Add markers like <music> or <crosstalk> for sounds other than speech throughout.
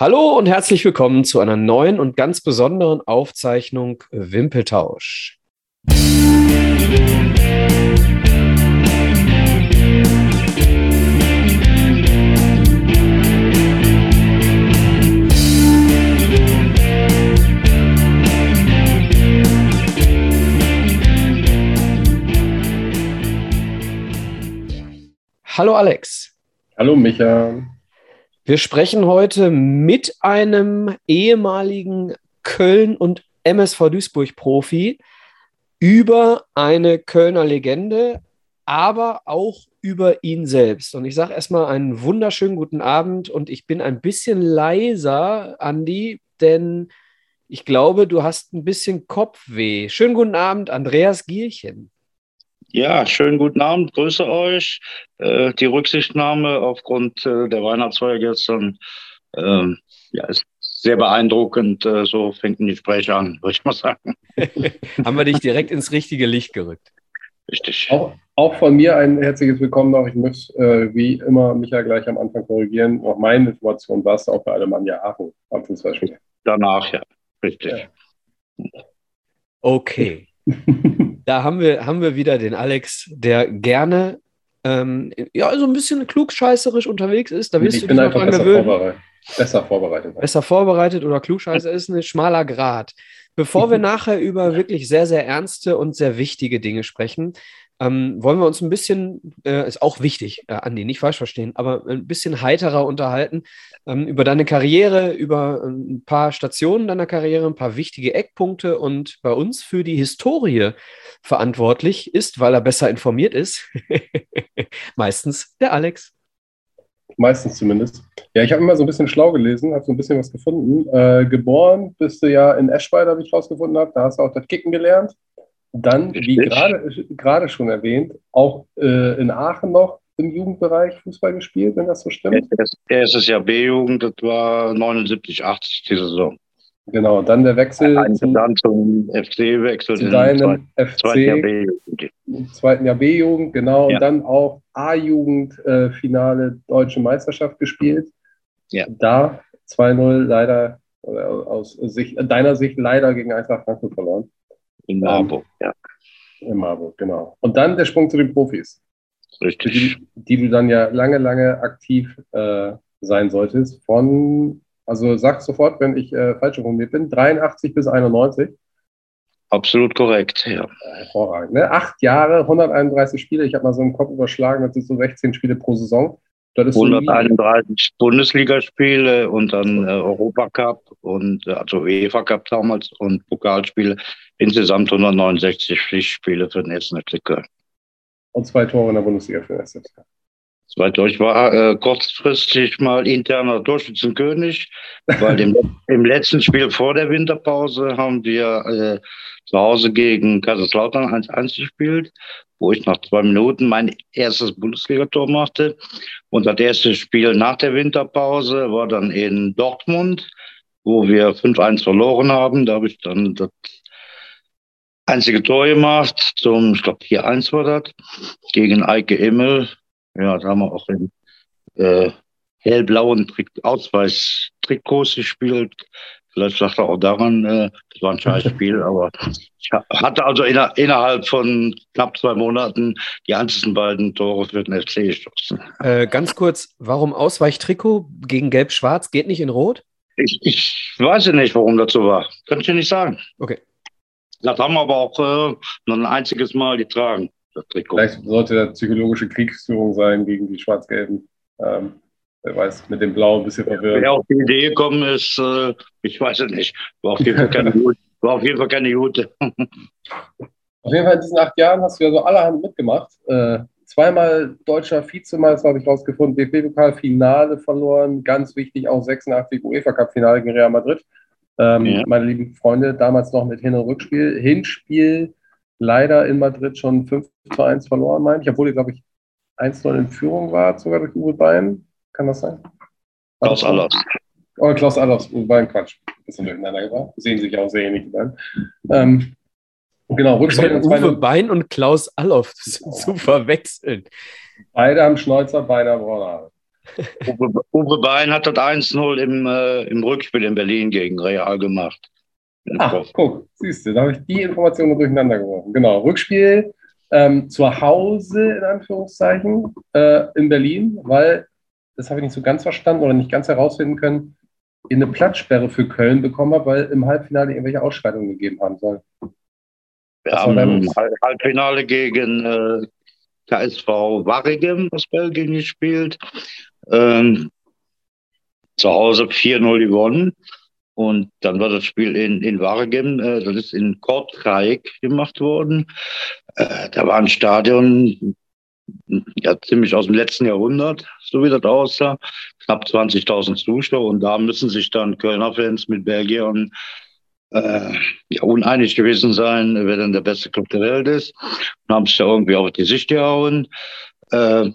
Hallo und herzlich willkommen zu einer neuen und ganz besonderen Aufzeichnung Wimpeltausch. Hallo Alex. Hallo Micha. Wir sprechen heute mit einem ehemaligen Köln- und MSV Duisburg-Profi über eine Kölner Legende, aber auch über ihn selbst. Und ich sage erstmal einen wunderschönen guten Abend und ich bin ein bisschen leiser, Andi, denn ich glaube, du hast ein bisschen Kopfweh. Schönen guten Abend, Andreas Gierchen. Ja, schönen guten Abend, grüße euch. Äh, die Rücksichtnahme aufgrund äh, der Weihnachtsfeier gestern äh, ja, ist sehr beeindruckend. Äh, so fängt ein Gespräch an, <laughs> würde ich mal sagen. <laughs> Haben wir dich direkt ins richtige Licht gerückt. Richtig. Auch, auch von mir ein herzliches Willkommen noch. Ich muss äh, wie immer Micha gleich am Anfang korrigieren. Auch meine Information war es auch bei Alemannia Aachen am Fußballspiel. Danach, ja. Richtig. Ja. Okay. <laughs> da haben wir, haben wir wieder den Alex, der gerne ähm, ja, so ein bisschen klugscheißerisch unterwegs ist. Da wirst ich du bin einfach besser vorbereitet. besser vorbereitet. Besser vorbereitet oder klugscheißer ist ein schmaler Grad. Bevor wir <laughs> nachher über wirklich sehr, sehr ernste und sehr wichtige Dinge sprechen, ähm, wollen wir uns ein bisschen, äh, ist auch wichtig, äh, Andi, nicht falsch verstehen, aber ein bisschen heiterer unterhalten ähm, über deine Karriere, über äh, ein paar Stationen deiner Karriere, ein paar wichtige Eckpunkte und bei uns für die Historie verantwortlich ist, weil er besser informiert ist, <laughs> meistens der Alex. Meistens zumindest. Ja, ich habe immer so ein bisschen schlau gelesen, habe so ein bisschen was gefunden. Äh, geboren bist du ja in Eschweiler, wie ich rausgefunden habe. Da hast du auch das Kicken gelernt. Dann, wie gerade schon erwähnt, auch äh, in Aachen noch im Jugendbereich Fußball gespielt, wenn das so stimmt? Erstes Jahr B-Jugend, das war 79, 80 die Saison. Genau, dann der Wechsel zum, dann zum FC-Wechsel. Zu deinem FC, zweiten Jahr B-Jugend. Zweiten Jahr B-Jugend, genau. Ja. Und dann auch A-Jugend-Finale äh, Deutsche Meisterschaft gespielt. Ja. Da 2-0 leider, aus Sicht, deiner Sicht leider gegen Eintracht Frankfurt verloren. In Marburg, ja. In Marburg, genau. Und dann der Sprung zu den Profis. Richtig. Die, die du dann ja lange, lange aktiv äh, sein solltest. Von, also sag sofort, wenn ich äh, falsch informiert bin, 83 bis 91. Absolut korrekt, ja. Hervorragend. Ne? Acht Jahre, 131 Spiele. Ich habe mal so im Kopf überschlagen, das sind so 16 Spiele pro Saison. 131 Bundesligaspiele und dann äh, Europacup und äh, also UEFA Cup damals und Pokalspiele. Insgesamt 169 Pflichtspiele für den ersten FC Köln. Und zwei Tore in der Bundesliga für den FC Köln. Zwei Tore. Ich war äh, kurzfristig mal interner Torschützenkönig, weil im, <laughs> im, letzten Spiel vor der Winterpause haben wir äh, zu Hause gegen Kaiserslautern 1-1 gespielt wo ich nach zwei Minuten mein erstes Bundesligator machte. Und das erste Spiel nach der Winterpause war dann in Dortmund, wo wir 5-1 verloren haben. Da habe ich dann das einzige Tor gemacht, zum, ich glaube 4-1 war das, gegen Eike Immel. Ja, da haben wir auch in äh, hellblauen Trick Ausweis-Trikots gespielt. Vielleicht sagt er auch daran, äh, das war ein Scheißspiel, aber ich hatte also inner, innerhalb von knapp zwei Monaten die einzigen beiden Tore für den FC geschossen. Äh, ganz kurz, warum Ausweichtrikot gegen Gelb-Schwarz geht nicht in Rot? Ich, ich weiß nicht, warum das so war. Kann ich dir nicht sagen. Okay. Das haben wir aber auch äh, nur ein einziges Mal getragen, das Trikot. Vielleicht sollte das psychologische Kriegsführung sein gegen die Schwarz-Gelben. Ähm, wer weiß, mit dem Blau ein bisschen verwirrt. Wer auf die Idee gekommen ist, äh, ich weiß es nicht. War auf jeden Fall keine gute. War auf jeden Fall keine gute. <laughs> auf jeden Fall in diesen acht Jahren hast du ja so allerhand mitgemacht. Äh, zweimal deutscher Vizemeister habe ich rausgefunden, DFB-Pokal-Finale verloren, ganz wichtig, auch 86 UEFA-Cup-Finale gegen Real Madrid. Ähm, ja. Meine lieben Freunde, damals noch mit Hin- und Rückspiel. Hinspiel leider in Madrid schon 5 zu 1 verloren, meine ich, obwohl ihr, glaube ich, 1-0 in Führung war, sogar durch Uwe Bayern. Kann das sein? Klaus Allofs. Oh, Klaus Allofs, war ein Quatsch. Bisschen durcheinander gebracht. Sehen sich auch sehr ähnlich dann. Ähm, genau, Rückspiel. Uwe Bein und Klaus Allof <laughs> zu verwechseln. Beide haben Schnäuzer, beide haben braune Uwe, Uwe Bein hat das 1-0 im, äh, im Rückspiel in Berlin gegen Real gemacht. Ach, guck, siehst du, da habe ich die Informationen durcheinander geworfen. Genau, Rückspiel ähm, zu Hause, in Anführungszeichen, äh, in Berlin, weil, das habe ich nicht so ganz verstanden oder nicht ganz herausfinden können, in eine Platzsperre für Köln bekommen habe, weil im Halbfinale irgendwelche Ausschreitungen gegeben haben soll. Wir haben im Halbfinale gegen äh, KSV Waregem aus Belgien gespielt. Ähm, zu Hause 4-0 gewonnen. Und dann war das Spiel in, in Waregem, äh, das ist in Kortrijk gemacht worden. Äh, da war ein Stadion, ja, ziemlich aus dem letzten Jahrhundert, so wie das aussah. Knapp 20.000 Zuschauer. Und da müssen sich dann Kölner Fans mit Belgiern äh, ja, uneinig gewesen sein, wer denn der beste Club der Welt ist. Und haben sich da irgendwie auf die Sicht gehauen. Äh,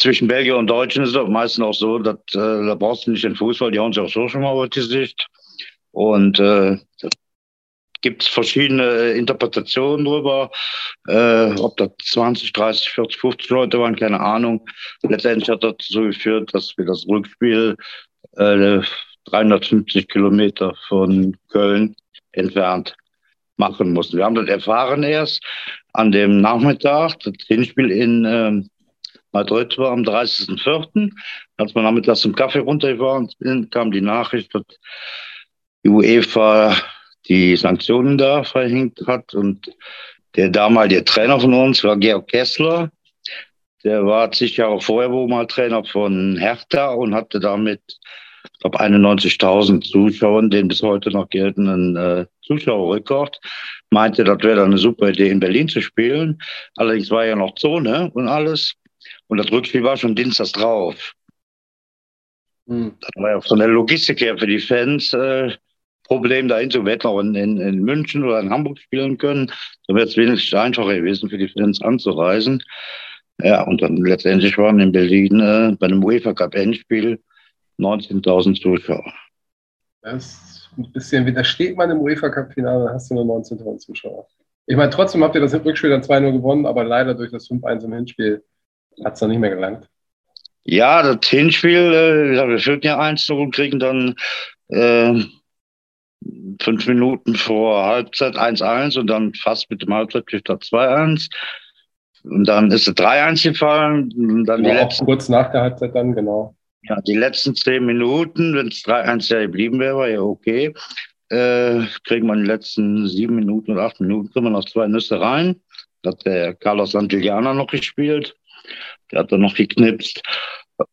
zwischen Belgier und Deutschen ist es meistens auch so, dass, äh, da brauchst du nicht den Fußball, die hauen sich auch so schon mal auf die Sicht. Und äh, gibt es verschiedene Interpretationen darüber, äh, ob das 20, 30, 40, 50 Leute waren, keine Ahnung. Letztendlich hat das dazu geführt, dass wir das Rückspiel äh, 350 Kilometer von Köln entfernt machen mussten. Wir haben das erfahren erst an dem Nachmittag. Das Hinspiel in Madrid war am 30.04. Als wir nachmittags zum Kaffee runtergefahren sind, kam die Nachricht, dass die UEFA die Sanktionen da verhängt hat. Und der damalige Trainer von uns war Georg Kessler. Der war zig Jahre vorher wohl mal Trainer von Hertha und hatte damit ich glaube, 91.000 Zuschauern, den bis heute noch geltenden äh, Zuschauerrekord. Meinte, das wäre dann eine super Idee, in Berlin zu spielen. Allerdings war ja noch Zone und alles. Und das Rückspiel war schon Dienstags drauf. Hm. Das war ja von der Logistik her für die Fans äh, Problem, dahin zu wetten, auch in, in, in, München oder in Hamburg spielen können. Da wäre es wenigstens einfacher gewesen, für die Fans anzureisen. Ja, und dann letztendlich waren in Berlin äh, bei einem UEFA Cup Endspiel 19.000 Zuschauer. Das ein bisschen widersteht man im UEFA Cup-Finale, dann hast du nur 19.000 Zuschauer. Ich meine, trotzdem habt ihr das Rückspiel dann 2-0 gewonnen, aber leider durch das 5-1 im Hinspiel hat es dann nicht mehr gelangt. Ja, das Hinspiel, äh, wir führten ja 1 und kriegen dann äh, fünf Minuten vor Halbzeit 1-1 und dann fast mit dem Halbzeit kriegt er 2-1. Und dann ist es 3-1 gefallen. Und dann genau, die letzten, kurz nach der Halbzeit dann, genau. Ja, die letzten zehn Minuten, wenn es 3-1 ja geblieben wäre, war ja okay. Äh, kriegen wir in den letzten sieben Minuten oder acht Minuten, kriegen wir noch zwei Nüsse rein. Da hat der Carlos Santillana noch gespielt. Der hat dann noch geknipst.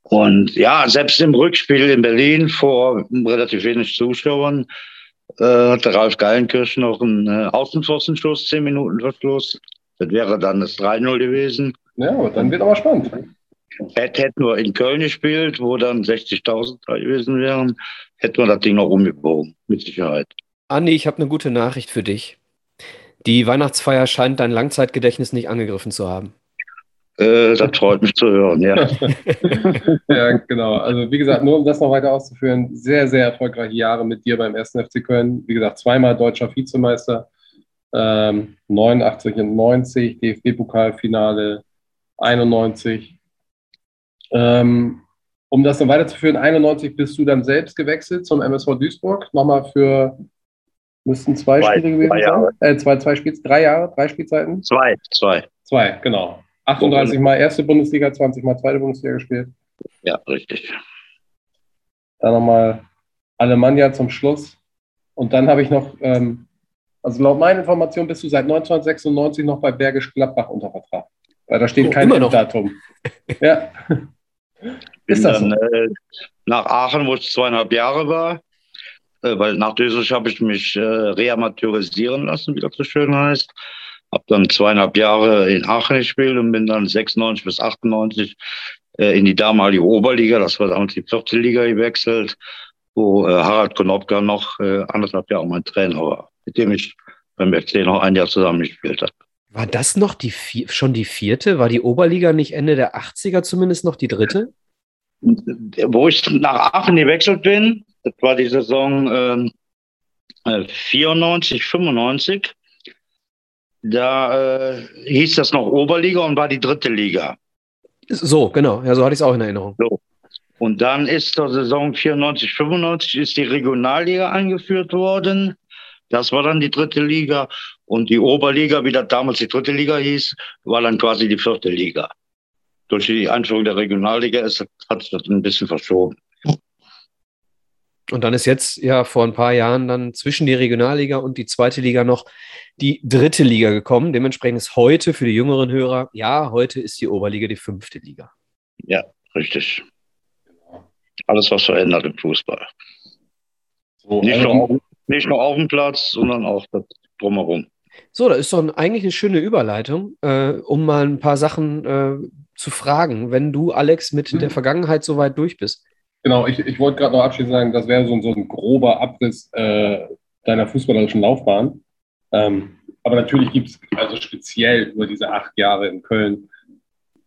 Und ja, selbst im Rückspiel in Berlin vor relativ wenig Zuschauern äh, hat der Ralf Geilenkirch noch einen äh, Außenpfostenschuss, zehn Minuten Verschluss. Das wäre dann das 3-0 gewesen. Ja, dann wird aber spannend. Hätte, hätte nur in Köln gespielt, wo dann 60.000 da gewesen wären, hätte man das Ding noch umgebogen, mit Sicherheit. Andi, ich habe eine gute Nachricht für dich. Die Weihnachtsfeier scheint dein Langzeitgedächtnis nicht angegriffen zu haben. Äh, das freut mich zu hören, ja. <laughs> ja, genau. Also wie gesagt, nur um das noch weiter auszuführen, sehr, sehr erfolgreiche Jahre mit dir beim 1. FC Köln. Wie gesagt, zweimal deutscher Vizemeister, ähm, 89 und 90, DFB-Pokalfinale 91, ähm, um das noch weiterzuführen, 91 bist du dann selbst gewechselt zum MSV Duisburg. Nochmal für, müssten zwei, zwei Spiele gewesen sein? Äh, zwei, zwei Spiels, drei Jahre, drei Spielzeiten? Zwei, zwei. Zwei, genau. 38 Mal erste Bundesliga, 20 Mal zweite Bundesliga gespielt. Ja, richtig. Dann nochmal Alemannia zum Schluss. Und dann habe ich noch, ähm, also laut meiner Information bist du seit 1996 noch bei Bergisch Gladbach unter Vertrag. Weil da steht oh, kein Datum. <laughs> ja. Ist das dann, so? äh, nach Aachen, wo ich zweieinhalb Jahre war, äh, weil nach Düsseldorf habe ich mich äh, reamateurisieren lassen, wie das so schön heißt. Habe dann zweieinhalb Jahre in Aachen gespielt und bin dann 96 bis 98 äh, in die damalige Oberliga, das war damals die vierte Liga gewechselt, wo äh, Harald Konopka noch äh, anderthalb Jahre mein Trainer war, mit dem ich beim FC noch ein Jahr zusammengespielt habe. War das noch die schon die vierte? War die Oberliga nicht Ende der 80er zumindest noch die dritte? Wo ich nach Aachen gewechselt bin, das war die Saison äh, 94, 95. Da äh, hieß das noch Oberliga und war die dritte Liga. So, genau. Ja, so hatte ich es auch in Erinnerung. So. Und dann ist zur Saison 94, 95 ist die Regionalliga eingeführt worden. Das war dann die dritte Liga. Und die Oberliga, wie das damals die dritte Liga hieß, war dann quasi die vierte Liga. Durch die Einführung der Regionalliga ist, hat sich das ein bisschen verschoben. Und dann ist jetzt ja vor ein paar Jahren dann zwischen die Regionalliga und die zweite Liga noch die dritte Liga gekommen. Dementsprechend ist heute für die jüngeren Hörer, ja, heute ist die Oberliga die fünfte Liga. Ja, richtig. Alles, was verändert im Fußball. So, nicht, nur auf, nicht nur auf dem Platz, sondern auch drumherum. So, da ist doch eigentlich eine schöne Überleitung, äh, um mal ein paar Sachen äh, zu fragen, wenn du, Alex, mit mhm. der Vergangenheit soweit durch bist. Genau, ich, ich wollte gerade noch abschließend sagen, das wäre so, so ein grober Abriss äh, deiner fußballerischen Laufbahn. Ähm, aber natürlich gibt es also speziell über diese acht Jahre in Köln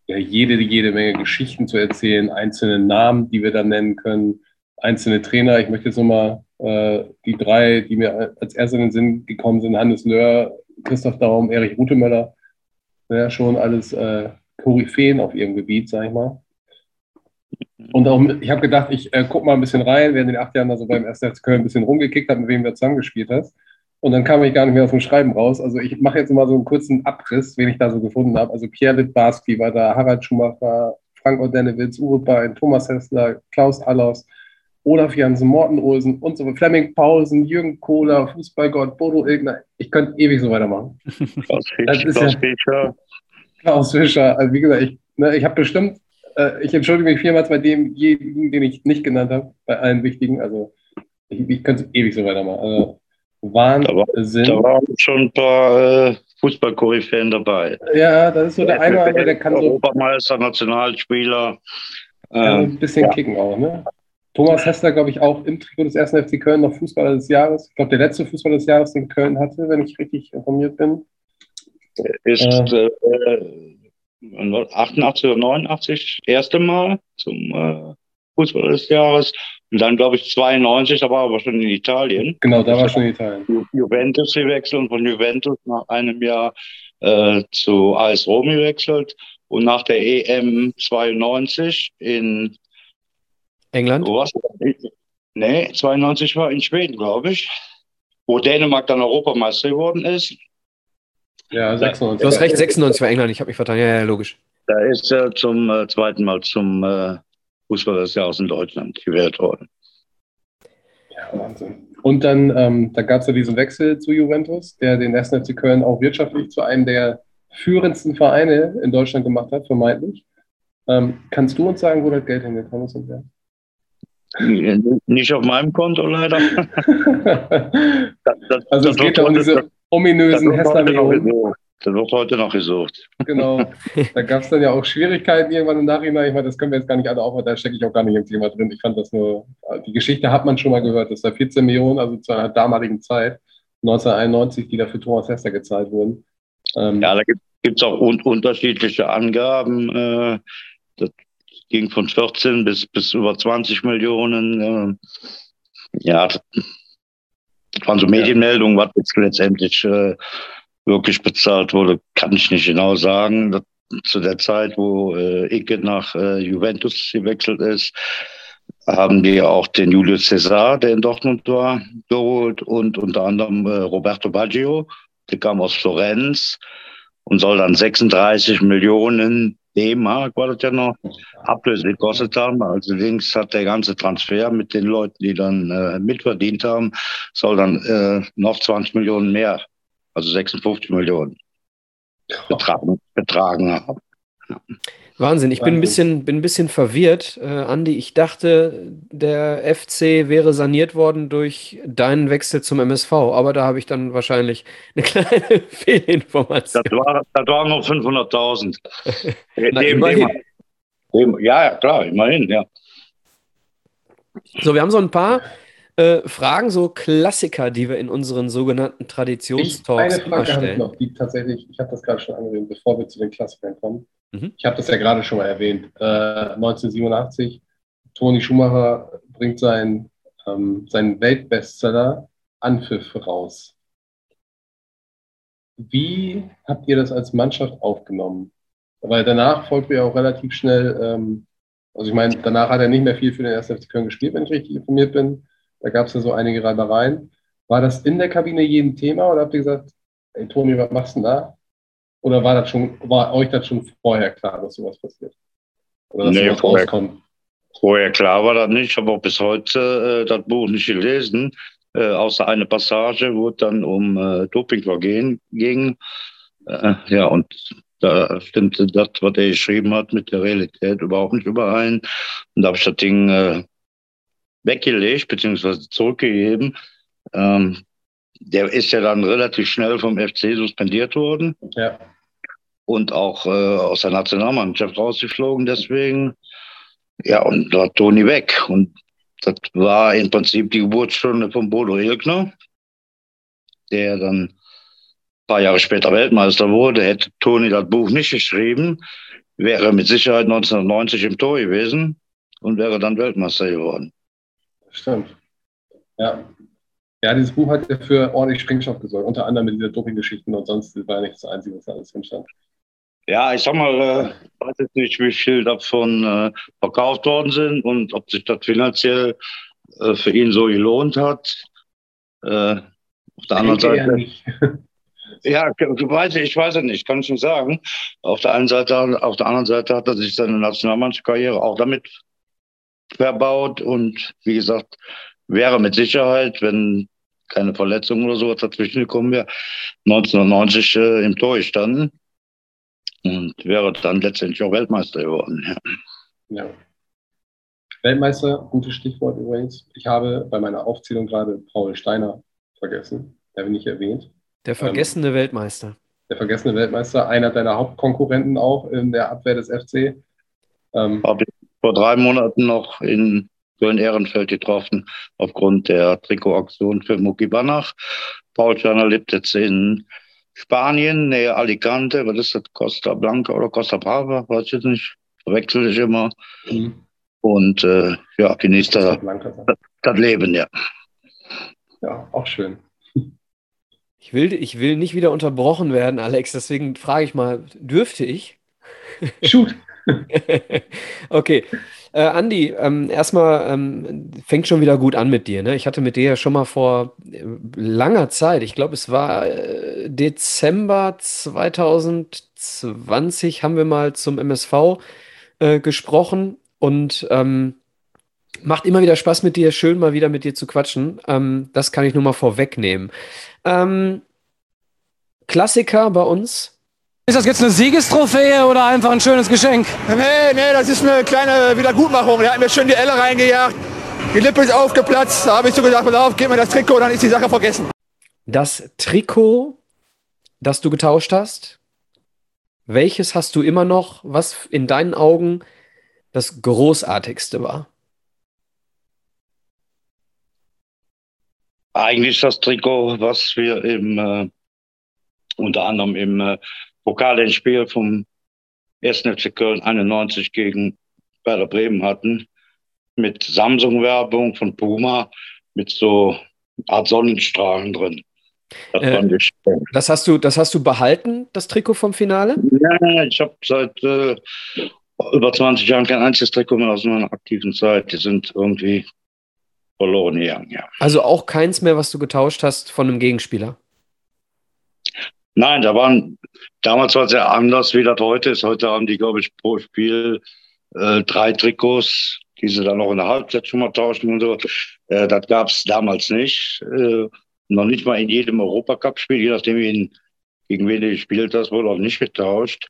ja jede, jede Menge Geschichten zu erzählen, einzelne Namen, die wir da nennen können, einzelne Trainer. Ich möchte jetzt nochmal äh, die drei, die mir als erste in den Sinn gekommen sind, Hannes Löhr, Christoph Daum, Erich Rutemöller, ja, schon alles äh, Koryphäen auf ihrem Gebiet, sag ich mal. Und auch, ich habe gedacht, ich äh, gucke mal ein bisschen rein, während in den acht Jahren da so beim 1. Köln ein bisschen rumgekickt habe, mit wem du zusammengespielt hast. Und dann kam ich gar nicht mehr aus dem Schreiben raus. Also ich mache jetzt mal so einen kurzen Abriss, wen ich da so gefunden habe. Also Pierre Littbarski war da, Harald Schumacher, Frank Odenewitz, Uwe Bein, Thomas Hessler, Klaus Allers, Olaf Jansen, Morten Olsen und so Flemming Pausen, Jürgen Kohler, Fußballgott, Bodo Ilgner. Ich könnte ewig so weitermachen. Klaus Fischer. Klaus Fischer. Also wie gesagt, ich, ne, ich habe bestimmt äh, ich entschuldige mich vielmals bei demjenigen, den ich nicht genannt habe, bei allen wichtigen. Also ich, ich könnte ewig so weitermachen. Also, Wahnsinn. Da, war, da waren schon ein paar äh, Fußball-Koryphäen dabei. Ja, das ist so der, der eine andere, der kann so. Europameister, Nationalspieler. Äh, ein bisschen ja. kicken auch, ne? Thomas Hessler, glaube ich, auch im Trikot des 1. FC Köln noch Fußballer des Jahres. Ich glaube, der letzte Fußballer des Jahres, den Köln hatte, wenn ich richtig informiert bin. Ist äh, äh 88 oder 89 das erste Mal zum äh, Fußball des Jahres. Und dann, glaube ich, 92, da war er aber schon in Italien. Genau, da war schon in Italien. Ju Juventus gewechselt und von Juventus nach einem Jahr äh, zu AS Rom gewechselt. Und nach der EM 92 in England? Wo war's? Nee, 92 war in Schweden, glaube ich. Wo Dänemark dann Europameister geworden ist. Ja, 96. Du hast recht, 96 war England, ich habe mich vertan. Ja, ja, logisch. Da ist er zum äh, zweiten Mal zum äh, Fußball des Jahres in Deutschland gewählt worden. Ja, Wahnsinn. Und dann, ähm, da gab es ja diesen Wechsel zu Juventus, der den 1. FC Köln auch wirtschaftlich zu einem der führendsten Vereine in Deutschland gemacht hat, vermeintlich. Ähm, kannst du uns sagen, wo das Geld hingekommen ist und wer? Nicht auf meinem Konto leider. <laughs> das, das, also es geht ja um diese ominösen Hessler-Millionen. Das wird heute noch gesucht. Genau. <laughs> Da gab es dann ja auch Schwierigkeiten irgendwann im Nachhinein. Ich meine, das können wir jetzt gar nicht alle aufhören, da stecke ich auch gar nicht im Thema drin. Ich fand das nur, die Geschichte hat man schon mal gehört, dass da 14 Millionen, also zu einer damaligen Zeit, 1991, die da für Thomas Hester gezahlt wurden. Ähm, ja, da gibt es auch un unterschiedliche Angaben. Äh, das ging von 14 bis, bis über 20 Millionen. Äh, ja, das waren so Medienmeldungen, was jetzt letztendlich äh, wirklich bezahlt wurde, kann ich nicht genau sagen. Das, zu der Zeit, wo äh, Icke nach äh, Juventus gewechselt ist, haben die auch den Julius Cesar, der in Dortmund war, geholt und unter anderem äh, Roberto Baggio, der kam aus Florenz und soll dann 36 Millionen D-Mark, war das ja noch, Ablöse gekostet haben. Also links hat der ganze Transfer mit den Leuten, die dann äh, mitverdient haben, soll dann äh, noch 20 Millionen mehr also 56 Millionen betragen, betragen haben. Wahnsinn, ich bin ein bisschen, bin ein bisschen verwirrt, äh, Andi. Ich dachte, der FC wäre saniert worden durch deinen Wechsel zum MSV, aber da habe ich dann wahrscheinlich eine <laughs> kleine Fehlinformation. Das, war, das waren nur 500.000. <laughs> ja, ja, klar, immerhin, ja. So, wir haben so ein paar äh, Fragen, so Klassiker, die wir in unseren sogenannten Traditionstalks Eine Frage habe ich noch, die tatsächlich, ich habe das gerade schon angesehen, bevor wir zu den Klassikern kommen. Mhm. Ich habe das ja gerade schon mal erwähnt. Äh, 1987, Toni Schumacher bringt sein, ähm, seinen Weltbestseller Anpfiff raus. Wie habt ihr das als Mannschaft aufgenommen? Weil danach folgte ja auch relativ schnell ähm, Also ich meine, danach hat er nicht mehr viel für den 1. FC Köln gespielt, wenn ich richtig informiert bin. Da gab es ja so einige Reibereien. War das in der Kabine jedem Thema oder habt ihr gesagt, ey Toni, was machst du denn da? Oder war das schon, war euch das schon vorher klar, dass sowas passiert? Oder dass nee, sowas vorher, rauskommt? Vorher klar war das nicht. Ich habe auch bis heute äh, das Buch nicht gelesen, äh, außer eine Passage, wo es dann um äh, Dopingvergehen ging. Äh, ja, und da stimmte das, was er geschrieben hat, mit der Realität überhaupt nicht überein. Und da habe ich das Ding äh, weggelegt, beziehungsweise zurückgegeben. Ähm, der ist ja dann relativ schnell vom FC suspendiert worden. Ja. Und auch äh, aus der Nationalmannschaft rausgeflogen deswegen. Ja, und da war Toni weg. Und das war im Prinzip die Geburtsstunde von Bodo Ilgner, der dann ein paar Jahre später Weltmeister wurde. Hätte Toni das Buch nicht geschrieben, wäre mit Sicherheit 1990 im Tor gewesen und wäre dann Weltmeister geworden. Stimmt. Ja, ja, dieses Buch hat ja für ordentlich Sprengstoff gesorgt, unter anderem mit dieser Doping-Geschichten und sonst war nicht das Einzige, was alles drin stand. Ja, ich sag mal, äh, ich weiß jetzt nicht, wie viel davon äh, verkauft worden sind und ob sich das finanziell äh, für ihn so gelohnt hat. Auf der anderen Seite. <laughs> Ja, ich weiß, ich weiß es nicht, kann ich nicht sagen. Auf der einen Seite, auf der anderen Seite hat er sich seine Nationalmannschaftskarriere auch damit verbaut und wie gesagt, wäre mit Sicherheit, wenn keine Verletzung oder sowas dazwischen gekommen wäre, 1990 äh, im Tor gestanden und wäre dann letztendlich auch Weltmeister geworden. Ja. ja. Weltmeister, gutes Stichwort übrigens. Ich habe bei meiner Aufzählung gerade Paul Steiner vergessen. Der bin ich erwähnt. Der vergessene ähm, Weltmeister. Der vergessene Weltmeister, einer deiner Hauptkonkurrenten auch in der Abwehr des FC. Ähm, habe ich vor drei Monaten noch in Köln-Ehrenfeld getroffen, aufgrund der Trikotaktion für Muki Banach. Paul Steiner lebt jetzt in Spanien, nähe Alicante. Was ist das? Costa Blanca oder Costa Brava? Weiß ich jetzt nicht. Verwechsel ich immer. Mhm. Und äh, ja, genießt das, das Leben, ja. Ja, auch schön. Ich will, ich will nicht wieder unterbrochen werden, Alex, deswegen frage ich mal, dürfte ich? Shoot. <laughs> okay. Äh, Andi, ähm, erstmal ähm, fängt schon wieder gut an mit dir. Ne? Ich hatte mit dir ja schon mal vor äh, langer Zeit, ich glaube, es war äh, Dezember 2020, haben wir mal zum MSV äh, gesprochen und ähm, macht immer wieder Spaß mit dir, schön mal wieder mit dir zu quatschen. Ähm, das kann ich nur mal vorwegnehmen. Ähm, Klassiker bei uns ist das jetzt eine Siegestrophäe oder einfach ein schönes Geschenk? Nee, nee, das ist eine kleine Wiedergutmachung. Der hat mir schön die Elle reingejagt. Die Lippe ist aufgeplatzt. Da habe ich so gesagt, pass auf, gib mir das Trikot, dann ist die Sache vergessen. Das Trikot, das du getauscht hast, welches hast du immer noch, was in deinen Augen das großartigste war? Eigentlich das Trikot, was wir im, äh, unter anderem im äh, Pokalendspiel vom 1. FC Köln 91 gegen Werder Bremen hatten, mit Samsung-Werbung von Puma, mit so Art Sonnenstrahlen drin. Das, äh, das, hast du, das hast du behalten, das Trikot vom Finale? Ja, ich habe seit äh, über 20 Jahren kein einziges Trikot mehr aus meiner aktiven Zeit. Die sind irgendwie verloren gegangen, ja. Also auch keins mehr, was du getauscht hast von einem Gegenspieler? Nein, da waren damals war es ja anders, wie das heute ist. Heute haben die, glaube ich, pro Spiel äh, drei Trikots, die sie dann noch in der Halbzeit schon mal tauschen und so. Äh, das gab es damals nicht. Äh, noch nicht mal in jedem Europacup-Spiel, je nachdem, wen, gegen wen du gespielt hast, wurde auch nicht getauscht.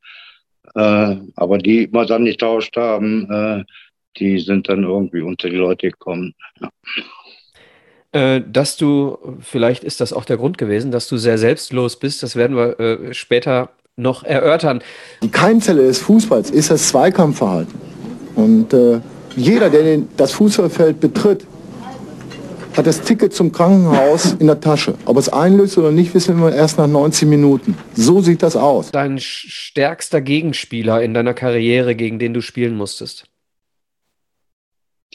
Äh, aber die wir dann getauscht haben, äh, die sind dann irgendwie unter die Leute gekommen. Ja. Äh, dass du, vielleicht ist das auch der Grund gewesen, dass du sehr selbstlos bist. Das werden wir äh, später noch erörtern. Die Keimzelle des Fußballs ist das Zweikampfverhalten. Und äh, jeder, der den, das Fußballfeld betritt, hat das Ticket zum Krankenhaus in der Tasche. Ob es einlöst oder nicht, wissen wir erst nach 90 Minuten. So sieht das aus. Dein stärkster Gegenspieler in deiner Karriere, gegen den du spielen musstest?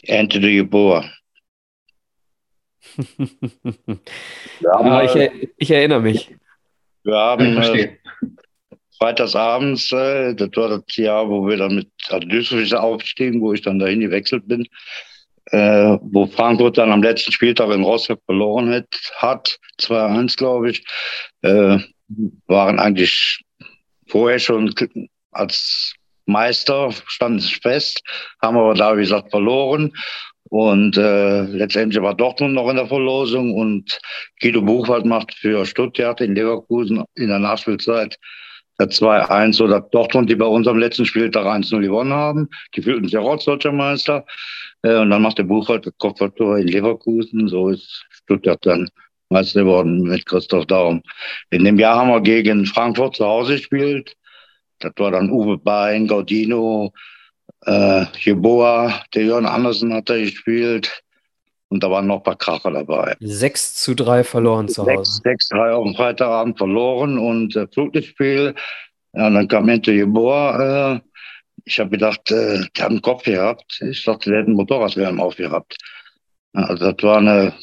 Anthony Boer ja, ich, ich, erinnere mich. Wir haben, äh, freitagsabends, äh, das war das Jahr, wo wir dann mit also Düsseldorf aufstiegen, wo ich dann dahin gewechselt bin, äh, wo Frankfurt dann am letzten Spieltag in Rostock verloren hat, hat 2-1, glaube ich, äh, waren eigentlich vorher schon als Meister, standen sich fest, haben aber da, wie gesagt, verloren. Und äh, letztendlich war Dortmund noch in der Verlosung und Guido Buchwald macht für Stuttgart in Leverkusen in der Nachspielzeit 2-1 oder Dortmund, die bei uns am letzten Spieltag 1-0 gewonnen haben. Die fühlten sich auch deutscher Meister. Äh, und dann macht der Buchwald das Kopfballtor in Leverkusen. So ist Stuttgart dann Meister geworden mit Christoph Daum. In dem Jahr haben wir gegen Frankfurt zu Hause gespielt. Das war dann Uwe Bein, Gaudino, äh, Jeboa, der Jörn Andersen hat da gespielt. Und da waren noch ein paar Kracher dabei. 6 zu 3 verloren zu Hause. 6 3 auf dem Freitagabend verloren und äh, Flutlichtspiel. Ja, und dann kam Ente Jeboa. Äh, ich habe gedacht, äh, der hat einen Kopf gehabt. Ich dachte, der hätte einen Motorradhelm aufgehabt. Also das war eine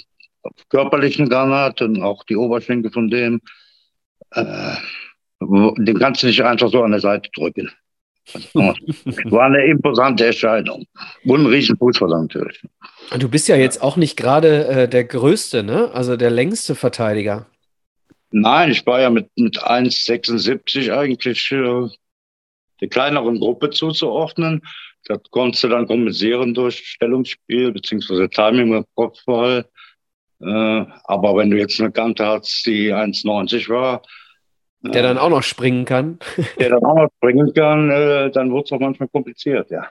körperliche Granate und auch die Oberschenkel von dem. Äh, den kannst du nicht einfach so an der Seite drücken. War eine imposante Entscheidung. Und ein riesen Fußballer natürlich. Du bist ja jetzt auch nicht gerade äh, der größte, ne? Also der längste Verteidiger. Nein, ich war ja mit, mit 1,76 eigentlich äh, der kleineren Gruppe zuzuordnen. Das konntest du dann kompensieren durch Stellungsspiel beziehungsweise Timing im Kopfball. Äh, aber wenn du jetzt eine Kante hast, die 1,90 war, der dann auch noch springen kann. <laughs> Der dann auch noch springen kann, äh, dann wird es auch manchmal kompliziert, ja.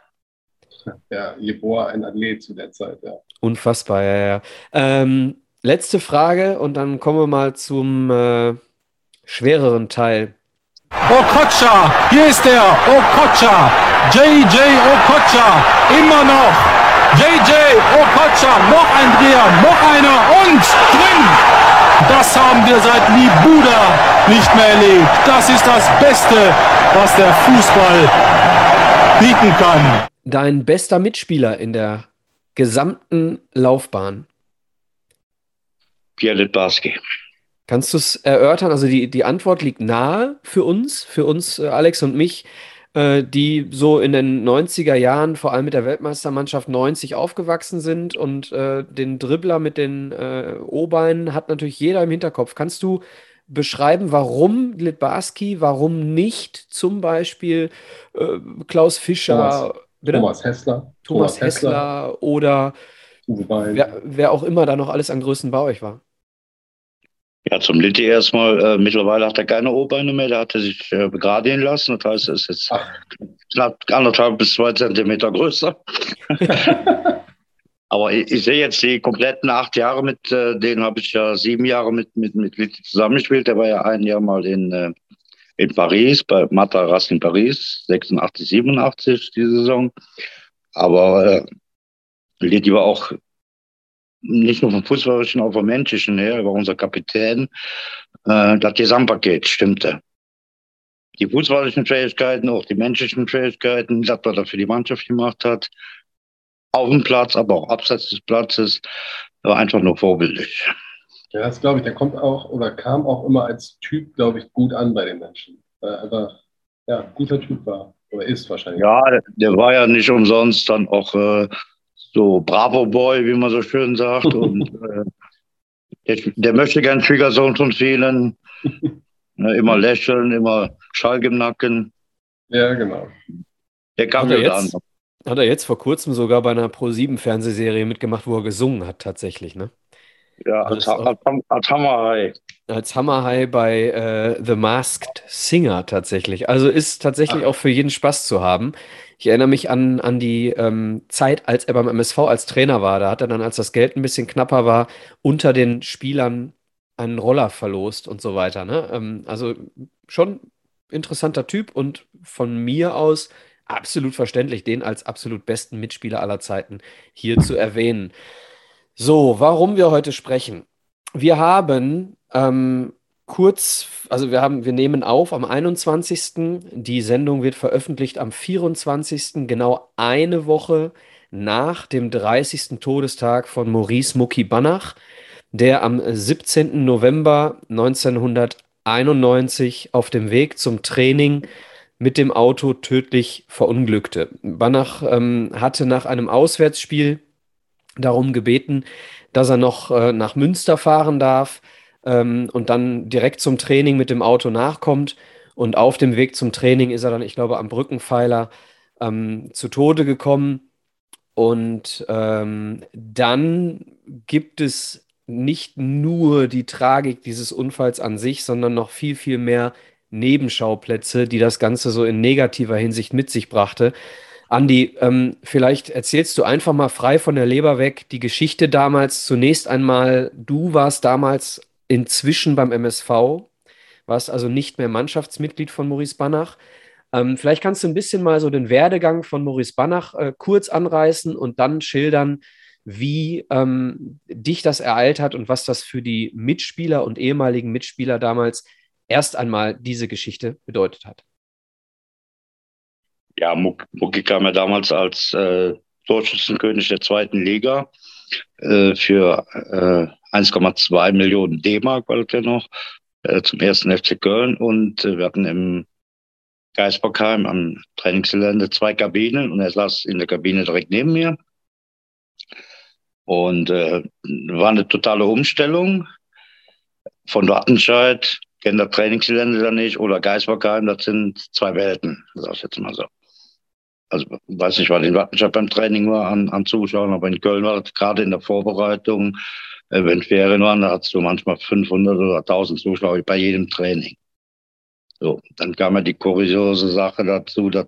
Ja, Jeboa ein Athlet zu der Zeit, ja. Unfassbar, ja, ja. Ähm, letzte Frage und dann kommen wir mal zum äh, schwereren Teil. Okocha, hier ist der Okocha, JJ Okocha, immer noch. JJ Okocha, noch ein Dreher, noch einer und drin. Das haben wir seit Libuda nicht mehr erlebt. Das ist das Beste, was der Fußball bieten kann. Dein bester Mitspieler in der gesamten Laufbahn? Pierre Litbarski. Kannst du es erörtern? Also die, die Antwort liegt nahe für uns, für uns, äh, Alex und mich. Äh, die so in den 90er Jahren, vor allem mit der Weltmeistermannschaft 90 aufgewachsen sind. Und äh, den Dribbler mit den äh, O-Beinen hat natürlich jeder im Hinterkopf. Kannst du beschreiben, warum Litbarski, warum nicht zum Beispiel äh, Klaus Fischer, Thomas, Hessler, Thomas, Thomas Hessler, Hessler oder wer, wer, auch immer da noch alles an Größen bei euch war? Ja, zum Litti erstmal. Äh, mittlerweile hat er keine O-Beine mehr. Der hatte sich äh, begradigen lassen. Das heißt, er ist jetzt Ach. knapp anderthalb bis zwei Zentimeter größer. <laughs> Aber ich, ich, sehe jetzt die kompletten acht Jahre mit, äh, denen habe ich ja sieben Jahre mit, mit, mit Litti zusammengespielt. Der war ja ein Jahr mal in, äh, in Paris, bei Mataras in Paris, 86, 87 die Saison. Aber äh, Litti war auch nicht nur vom Fußballerischen, auch vom Menschlichen her, er war unser Kapitän. Äh, das Gesamtpaket stimmte. Die fußballerischen Fähigkeiten, auch die menschlichen Fähigkeiten, das, was er für die Mannschaft gemacht hat, auf dem Platz, aber auch abseits des Platzes, war einfach nur vorbildlich. Ja, das glaube ich, der kommt auch oder kam auch immer als Typ, glaube ich, gut an bei den Menschen. Weil er einfach, ja, guter Typ war oder ist wahrscheinlich. Ja, der war ja nicht umsonst dann auch äh, so Bravo Boy, wie man so schön sagt. <laughs> Und äh, der, der, möchte gern Schwiegersohn von vielen. Ne, immer lächeln, immer Schalk im Nacken. Ja, genau. Der kam hat, er jetzt, hat er jetzt vor kurzem sogar bei einer Pro-7-Fernsehserie mitgemacht, wo er gesungen hat, tatsächlich, ne? Ja, als, als, als Hammerhai. Als Hammerhai bei äh, The Masked Singer tatsächlich. Also ist tatsächlich Ach. auch für jeden Spaß zu haben. Ich erinnere mich an, an die ähm, Zeit, als er beim MSV als Trainer war. Da hat er dann, als das Geld ein bisschen knapper war, unter den Spielern einen Roller verlost und so weiter. Ne? Ähm, also schon interessanter Typ und von mir aus absolut verständlich, den als absolut besten Mitspieler aller Zeiten hier zu erwähnen. So, warum wir heute sprechen. Wir haben ähm, kurz, also wir haben, wir nehmen auf am 21. Die Sendung wird veröffentlicht am 24. Genau eine Woche nach dem 30. Todestag von Maurice Mucki Banach, der am 17. November 91 auf dem Weg zum Training mit dem Auto tödlich verunglückte. Banach ähm, hatte nach einem Auswärtsspiel darum gebeten, dass er noch äh, nach Münster fahren darf ähm, und dann direkt zum Training mit dem Auto nachkommt. Und auf dem Weg zum Training ist er dann, ich glaube, am Brückenpfeiler ähm, zu Tode gekommen. Und ähm, dann gibt es nicht nur die Tragik dieses Unfalls an sich, sondern noch viel, viel mehr Nebenschauplätze, die das Ganze so in negativer Hinsicht mit sich brachte. Andi, ähm, vielleicht erzählst du einfach mal frei von der Leber weg die Geschichte damals. Zunächst einmal, du warst damals inzwischen beim MSV, warst also nicht mehr Mannschaftsmitglied von Maurice Banach. Ähm, vielleicht kannst du ein bisschen mal so den Werdegang von Maurice Banach äh, kurz anreißen und dann schildern, wie ähm, dich das ereilt hat und was das für die Mitspieler und ehemaligen Mitspieler damals erst einmal diese Geschichte bedeutet hat. Ja, Mucki kam ja damals als äh, Torschützenkönig der zweiten Liga äh, für äh, 1,2 Millionen D-Mark, ja noch, äh, zum ersten FC Köln. Und äh, wir hatten im Geisbockheim am Trainingsgelände zwei Kabinen und er saß in der Kabine direkt neben mir. Und äh, war eine totale Umstellung von Wattenscheid, das Trainingsgelände da nicht, oder Geisbockheim, das sind zwei Welten, sag ich jetzt mal so. Also weiß nicht, was in Wattenscheid beim Training war an, an Zuschauern, aber in Köln war das gerade in der Vorbereitung, äh, wenn Ferien waren, da hattest du manchmal 500 oder 1000 Zuschauer bei jedem Training. So, dann kam ja die kuriose Sache dazu, dass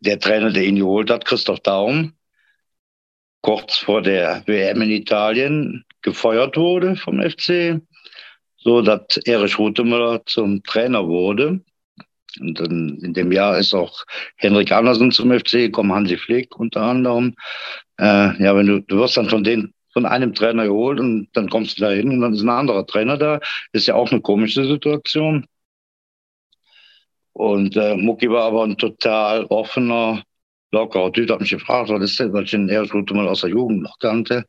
der Trainer, der ihn geholt hat, Christoph Daum, kurz vor der WM in Italien gefeuert wurde vom FC, so dass Erich Rutemüller zum Trainer wurde. Und dann in dem Jahr ist auch Henrik Andersen zum FC gekommen, Hansi Flick unter anderem. Äh, ja, wenn du, du wirst dann von den von einem Trainer geholt und dann kommst du da hin und dann ist ein anderer Trainer da. Ist ja auch eine komische Situation. Und äh, Mucki war aber ein total offener, lockerer Typ. Hat mich gefragt, was ist das, weil ich den erst mal aus der Jugend noch kannte.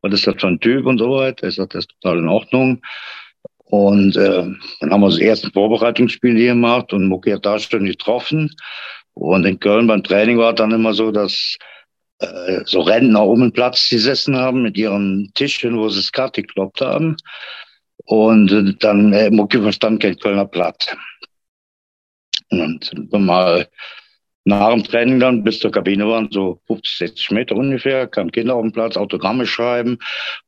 Was ist das für ein Typ und so weiter. Ich sagte, das ist total in Ordnung. Und äh, dann haben wir das erste Vorbereitungsspiel hier gemacht und Mucki hat da schon getroffen. Und in Köln beim Training war dann immer so, dass äh, so Rentner um den Platz gesessen haben mit ihren Tischchen, wo sie Skat gekloppt haben. Und äh, dann äh, Mucki verstand kein Kölner Platz. Und sind wir mal nach dem Training dann bis zur Kabine waren, so 50, 60 Meter ungefähr, kamen Kinder auf den Platz, Autogramme schreiben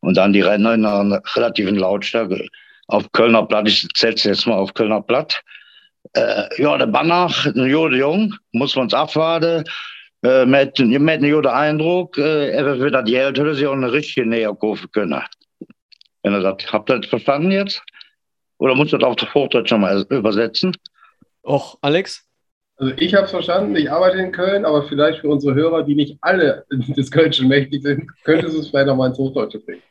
und dann die Renner in einer relativen Lautstärke auf Kölner Blatt, ich zähle jetzt mal auf Kölner Blatt. Äh, ja, der Banach, ein Jode Jung, muss man es abwarten. Äh, mit, mit einem guten Eindruck, äh, er wird das Geld, hätte sich auch eine richtige Nähe kaufen können. Wenn er sagt, habt ihr das verstanden jetzt? Oder muss das auf der Hochdeutsch schon mal übersetzen? Och, Alex? Also ich habe es verstanden, ich arbeite in Köln, aber vielleicht für unsere Hörer, die nicht alle <laughs> des Kölnischen mächtig sind, könnte es vielleicht nochmal ins Hochdeutsche bringen.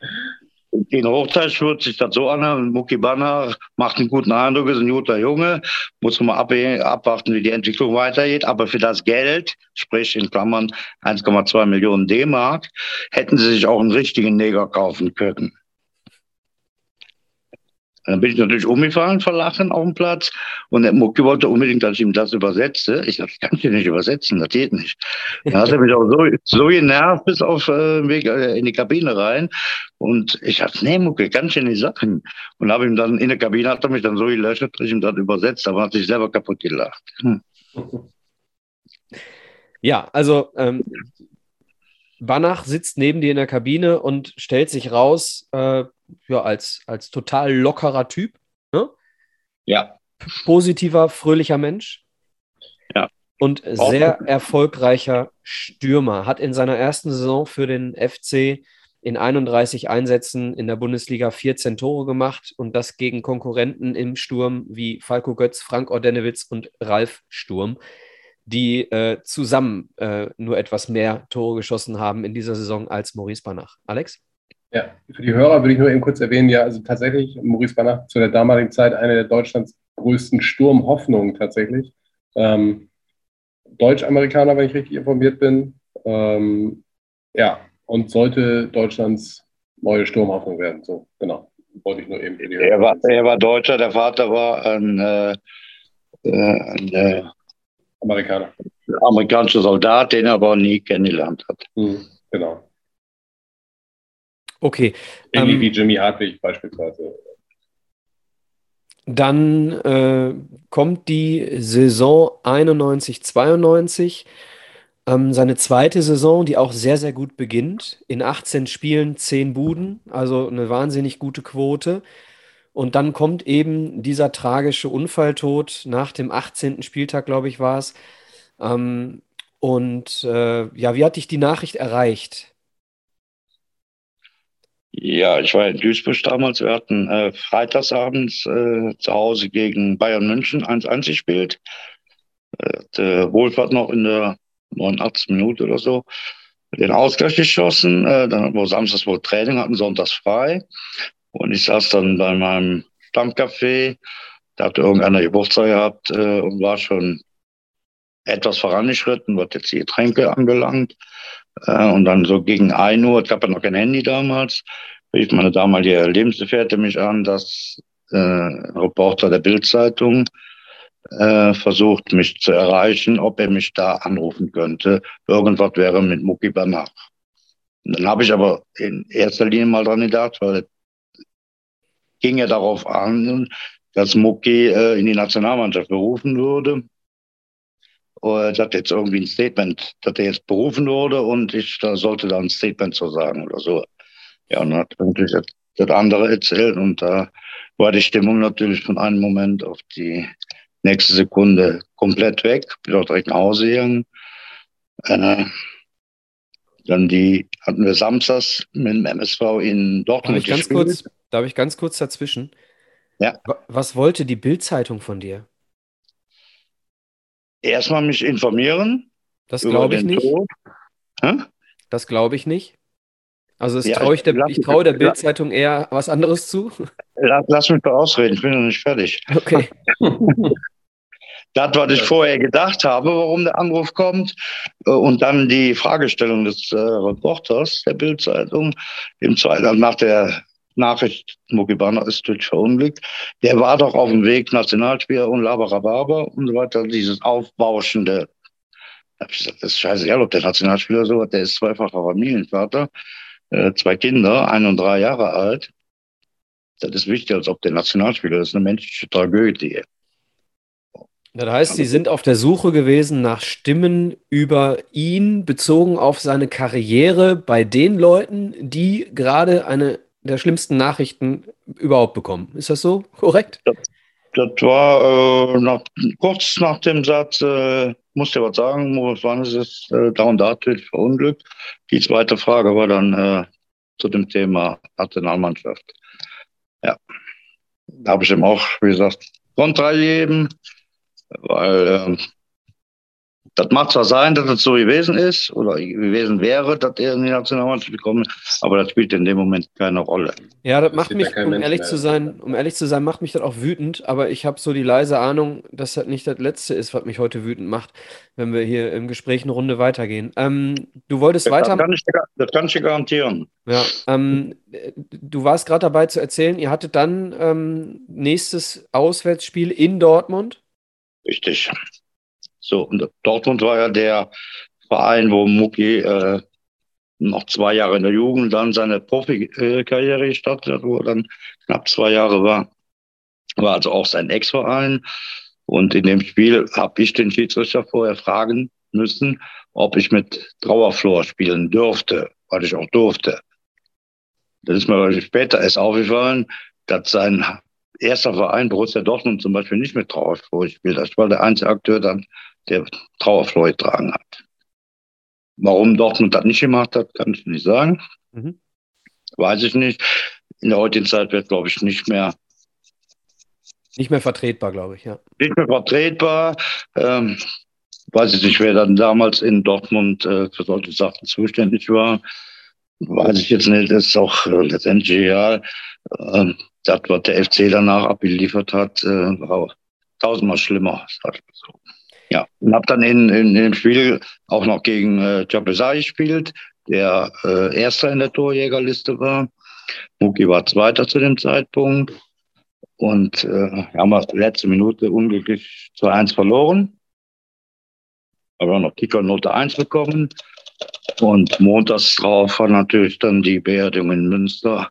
In Hochdeutsch hört sich das so an, Mucki Banner macht einen guten Eindruck, ist ein guter Junge, muss man ab, abwarten, wie die Entwicklung weitergeht, aber für das Geld, sprich in Klammern 1,2 Millionen D-Mark, hätten sie sich auch einen richtigen Neger kaufen können. Dann bin ich natürlich umgefallen vor Lachen auf dem Platz und der Mucki wollte unbedingt, dass ich ihm das übersetze. Ich sagte, ich kann dir nicht übersetzen, das geht nicht. Dann hat er mich auch so, so genervt bis auf äh, Weg äh, in die Kabine rein und ich sagte, nee Mucki, kann ich dir nicht sagen. Und habe ihm dann in der Kabine, hat er mich dann so gelöscht, dass ich ihm das übersetzt, aber hat sich selber kaputt gelacht. Hm. Ja, also ähm, Banach sitzt neben dir in der Kabine und stellt sich raus, äh, ja, als, als total lockerer Typ. Ne? Ja. Positiver, fröhlicher Mensch. Ja. Und sehr erfolgreicher Stürmer. Hat in seiner ersten Saison für den FC in 31 Einsätzen in der Bundesliga 14 Tore gemacht und das gegen Konkurrenten im Sturm wie Falco Götz, Frank Ordenewitz und Ralf Sturm die äh, zusammen äh, nur etwas mehr Tore geschossen haben in dieser Saison als Maurice Banach. Alex? Ja, für die Hörer würde ich nur eben kurz erwähnen, ja, also tatsächlich Maurice Banach zu der damaligen Zeit eine der Deutschlands größten Sturmhoffnungen tatsächlich. Ähm, Deutsch-Amerikaner, wenn ich richtig informiert bin. Ähm, ja, und sollte Deutschlands neue Sturmhoffnung werden. So, genau. wollte ich nur eben. Er war, er war Deutscher, der Vater war ein, äh, äh ein äh, Amerikaner. amerikanischer Soldat, den er aber nie kennengelernt hat. Mhm, genau. Okay. Ähnlich ähm, wie Jimmy Hartwig beispielsweise. Dann äh, kommt die Saison 91-92. Ähm, seine zweite Saison, die auch sehr, sehr gut beginnt. In 18 Spielen 10 Buden, also eine wahnsinnig gute Quote. Und dann kommt eben dieser tragische Unfalltod nach dem 18. Spieltag, glaube ich, war es. Ähm, und äh, ja, wie hat dich die Nachricht erreicht? Ja, ich war in Duisburg damals. Wir hatten äh, freitagsabends äh, zu Hause gegen Bayern München 1-1 gespielt. Äh, Wohlfahrt noch in der 89 Minute oder so den Ausgleich geschossen. Äh, dann wir samstags wohl Training, hatten sonntags frei. Und ich saß dann bei meinem Stammcafé. Da hatte irgendeiner Geburtstag gehabt äh, und war schon etwas vorangeschritten, was jetzt die Getränke anbelangt. Äh, und dann so gegen 1 Uhr, es gab ja noch kein Handy damals, rief meine damalige Lebensgefährte mich an, dass äh, Reporter der Bildzeitung äh, versucht, mich zu erreichen, ob er mich da anrufen könnte. Irgendwas wäre mit Mucki Banach. Dann habe ich aber in erster Linie mal dran gedacht, weil ging ja darauf an, dass Mucki äh, in die Nationalmannschaft berufen würde. Und hat jetzt irgendwie ein Statement, dass er jetzt berufen wurde und ich da sollte da ein Statement zu sagen oder so. Ja, und dann hat natürlich das, das andere erzählt und da war die Stimmung natürlich von einem Moment auf die nächste Sekunde komplett weg, bin auch direkt nach Hause gegangen. Äh, dann die hatten wir samstags mit dem MSV in Dortmund darf ich ganz kurz, Darf ich ganz kurz dazwischen? Ja. Was wollte die Bild-Zeitung von dir? Erstmal mich informieren. Das glaube ich nicht. Das glaube ich nicht. Also ja, traue ich, der, ich traue der Bild-Zeitung eher was anderes zu. Lass, lass mich doch ausreden, ich bin noch nicht fertig. Okay. <laughs> das, was ich vorher gedacht habe, warum der Anruf kommt, äh, und dann die Fragestellung des äh, Reporters der Bildzeitung im zweiten, also nach der Nachricht, Mokibana ist durch verunglückt. Der war doch auf dem Weg Nationalspieler und Labarababa und so weiter, dieses Aufbauschende. Da ich gesagt, das ist scheißegal, ob der Nationalspieler so hat, der ist zweifacher Familienvater, äh, zwei Kinder, ein und drei Jahre alt. Das ist wichtiger, als ob der Nationalspieler. Das ist eine menschliche Tragödie. Das heißt, Sie sind auf der Suche gewesen nach Stimmen über ihn bezogen auf seine Karriere bei den Leuten, die gerade eine der schlimmsten Nachrichten überhaupt bekommen. Ist das so korrekt? Das, das war äh, nach, kurz nach dem Satz, äh, musste was sagen, wann ist es äh, da und da verunglückt. Die zweite Frage war dann äh, zu dem Thema Nationalmannschaft. Ja, da habe ich ihm auch, wie gesagt, Kontra gegeben weil ähm, das mag zwar sein, dass es so gewesen ist oder gewesen wäre, dass er in die Nationalmannschaft gekommen ist, aber das spielt in dem Moment keine Rolle. Ja, das macht mich, um ehrlich zu sein, um ehrlich zu sein, macht mich das auch wütend, aber ich habe so die leise Ahnung, dass das nicht das Letzte ist, was mich heute wütend macht, wenn wir hier im Gespräch eine Runde weitergehen. Ähm, du wolltest das weiter. Kann ich, das kann ich dir garantieren. Ja, ähm, du warst gerade dabei zu erzählen, ihr hattet dann ähm, nächstes Auswärtsspiel in Dortmund. Richtig. So, und Dortmund war ja der Verein, wo Mucki äh, noch zwei Jahre in der Jugend dann seine Profikarriere gestartet hat, wo er dann knapp zwei Jahre war. War also auch sein Ex-Verein. Und in dem Spiel habe ich den Schiedsrichter vorher fragen müssen, ob ich mit Trauerflor spielen dürfte, weil ich auch durfte. Das ist mir später erst aufgefallen, dass sein erster Verein, Borussia Dortmund zum Beispiel, nicht mit Trauerflor gespielt hat, weil der einzige Akteur dann, der Trauerflor getragen hat. Warum Dortmund das nicht gemacht hat, kann ich nicht sagen. Mhm. Weiß ich nicht. In der heutigen Zeit wird, glaube ich, nicht mehr. Nicht mehr vertretbar, glaube ich, ja. Nicht mehr vertretbar. Ähm, weiß ich nicht, wer dann damals in Dortmund äh, für solche Sachen zuständig war. Weiß ich jetzt nicht, das ist auch äh, letztendlich egal. Ähm, das, was der FC danach abgeliefert hat, äh, war tausendmal schlimmer. Ja, und habe dann in, in, in, dem Spiel auch noch gegen äh, Jabezai gespielt, der äh, Erster in der Torjägerliste war. Muki war Zweiter zu dem Zeitpunkt. Und äh, haben wir letzte Minute unglücklich zu 1 verloren. Aber noch Kickernote 1 bekommen. Und montags drauf war natürlich dann die Beerdigung in Münster.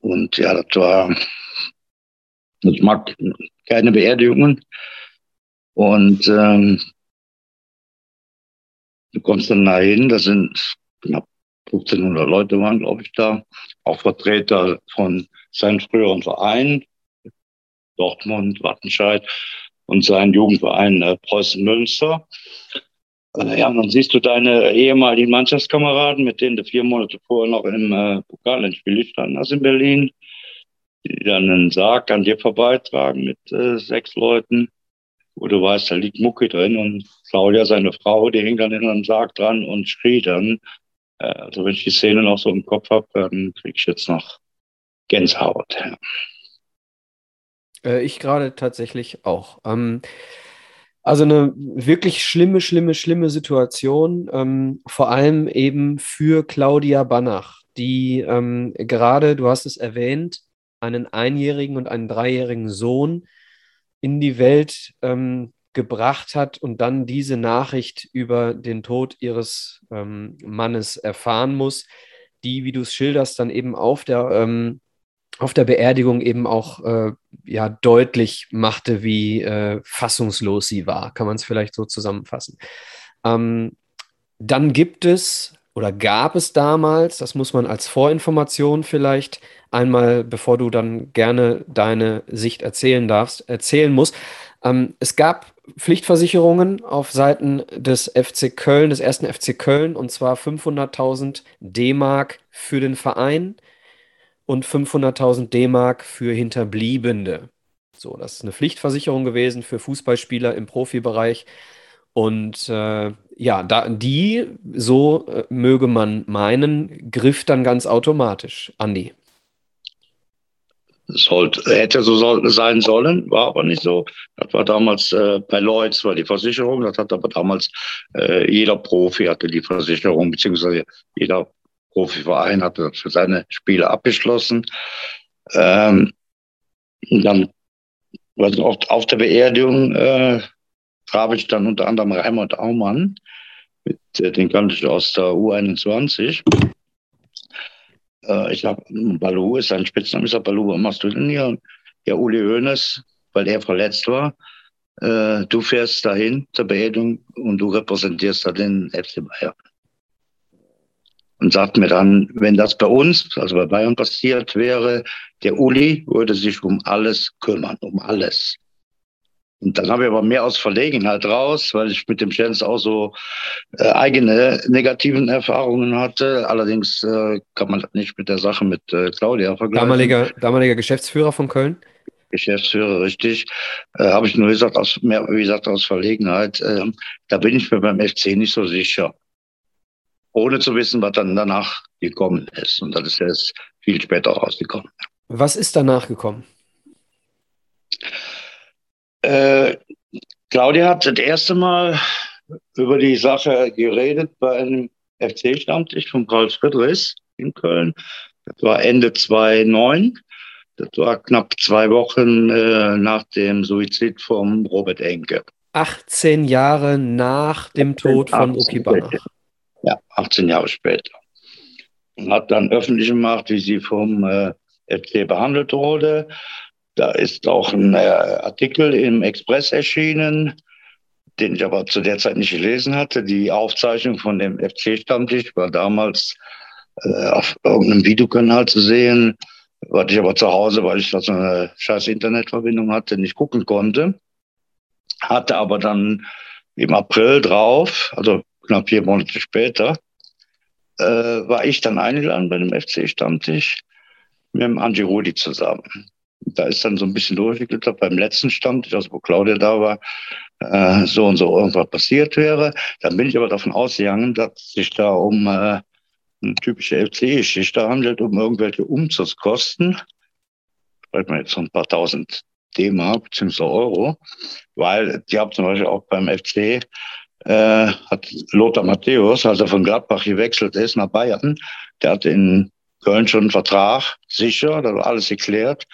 Und ja, das war, ich mag keine Beerdigungen. Und ähm, du kommst dann dahin, da sind knapp 1500 Leute waren, glaube ich, da. Auch Vertreter von seinen früheren Vereinen, Dortmund, Wattenscheid und seinen Jugendverein äh, Preußen Münster. Äh, ja, und dann siehst du deine ehemaligen Mannschaftskameraden, mit denen du vier Monate vorher noch im äh, Pokalendspiel standen hast in Berlin, die dann einen Sarg an dir vorbeitragen mit äh, sechs Leuten, wo du weißt, da liegt Mucki drin und Claudia, seine Frau, die hing dann in einem Sarg dran und schrie dann. Äh, also wenn ich die Szene noch so im Kopf habe, dann krieg ich jetzt noch Gänsehaut. Äh, ich gerade tatsächlich auch. Ähm, also eine wirklich schlimme, schlimme, schlimme Situation, ähm, vor allem eben für Claudia Banach, die ähm, gerade, du hast es erwähnt, einen einjährigen und einen dreijährigen Sohn in die Welt ähm, gebracht hat und dann diese Nachricht über den Tod ihres ähm, Mannes erfahren muss, die, wie du es schilderst, dann eben auf der ähm, auf der Beerdigung eben auch äh, ja, deutlich machte, wie äh, fassungslos sie war. Kann man es vielleicht so zusammenfassen. Ähm, dann gibt es oder gab es damals, das muss man als Vorinformation vielleicht einmal, bevor du dann gerne deine Sicht erzählen darfst, erzählen musst. Ähm, es gab Pflichtversicherungen auf Seiten des FC Köln, des ersten FC Köln, und zwar 500.000 D-Mark für den Verein, und 500.000 D-Mark für Hinterbliebene. So, das ist eine Pflichtversicherung gewesen für Fußballspieler im Profibereich. Und äh, ja, da, die, so äh, möge man meinen, griff dann ganz automatisch. Andi. Sollte, hätte so sein sollen, war aber nicht so. Das war damals äh, bei Lloyds, war die Versicherung, das hat aber damals äh, jeder Profi hatte die Versicherung, beziehungsweise jeder Profiverein hat das für seine Spiele abgeschlossen. Ähm, dann was auf, auf der Beerdigung äh, traf ich dann unter anderem Raimund Aumann, mit, äh, den kannte ich aus der U21. Äh, ich sag, Balu ist sein Spitzname, ich sag, Balu, was machst du denn hier? Ja, Uli Hoeneß, weil er verletzt war. Äh, du fährst dahin zur Beerdigung und du repräsentierst da den FC Bayern und sagt mir dann, wenn das bei uns, also bei Bayern passiert wäre, der Uli würde sich um alles kümmern, um alles. Und dann habe ich aber mehr aus Verlegenheit raus, weil ich mit dem Jens auch so äh, eigene negativen Erfahrungen hatte. Allerdings äh, kann man das nicht mit der Sache mit äh, Claudia vergleichen. Damaliger, damaliger Geschäftsführer von Köln? Geschäftsführer, richtig. Äh, habe ich nur gesagt, aus, mehr, wie gesagt, aus Verlegenheit. Äh, da bin ich mir beim FC nicht so sicher ohne zu wissen, was dann danach gekommen ist. Und das ist erst viel später rausgekommen. Was ist danach gekommen? Äh, Claudia hat das erste Mal über die Sache geredet bei einem FC-Stammtisch von Paul Friedrichs in Köln. Das war Ende 2009. Das war knapp zwei Wochen äh, nach dem Suizid von Robert Enke. 18 Jahre nach dem Tod von Uki Banach. Ja, 18 Jahre später. Und hat dann öffentlich gemacht, wie sie vom äh, FC behandelt wurde. Da ist auch ein äh, Artikel im Express erschienen, den ich aber zu der Zeit nicht gelesen hatte. Die Aufzeichnung von dem FC-Stammtisch war damals äh, auf irgendeinem Videokanal zu sehen, was ich aber zu Hause, weil ich da so eine scheiß Internetverbindung hatte, nicht gucken konnte. Hatte aber dann im April drauf, also knapp vier Monate später, äh, war ich dann eingeladen bei dem FC-Stammtisch mit dem Angie Rudi zusammen. Da ist dann so ein bisschen durchgeglittert beim letzten Stammtisch, also wo Claudia da war, äh, so und so irgendwas passiert wäre. Dann bin ich aber davon ausgegangen, dass sich da um äh, eine typische FC-Geschichte handelt, um irgendwelche Umzugskosten. Sprechen wir jetzt von ein paar tausend D-Mark bzw. Euro, weil die haben zum Beispiel auch beim FC äh, hat Lothar Matthäus, als er von Gladbach gewechselt ist nach Bayern, der hat in Köln schon einen Vertrag, sicher, da war alles geklärt.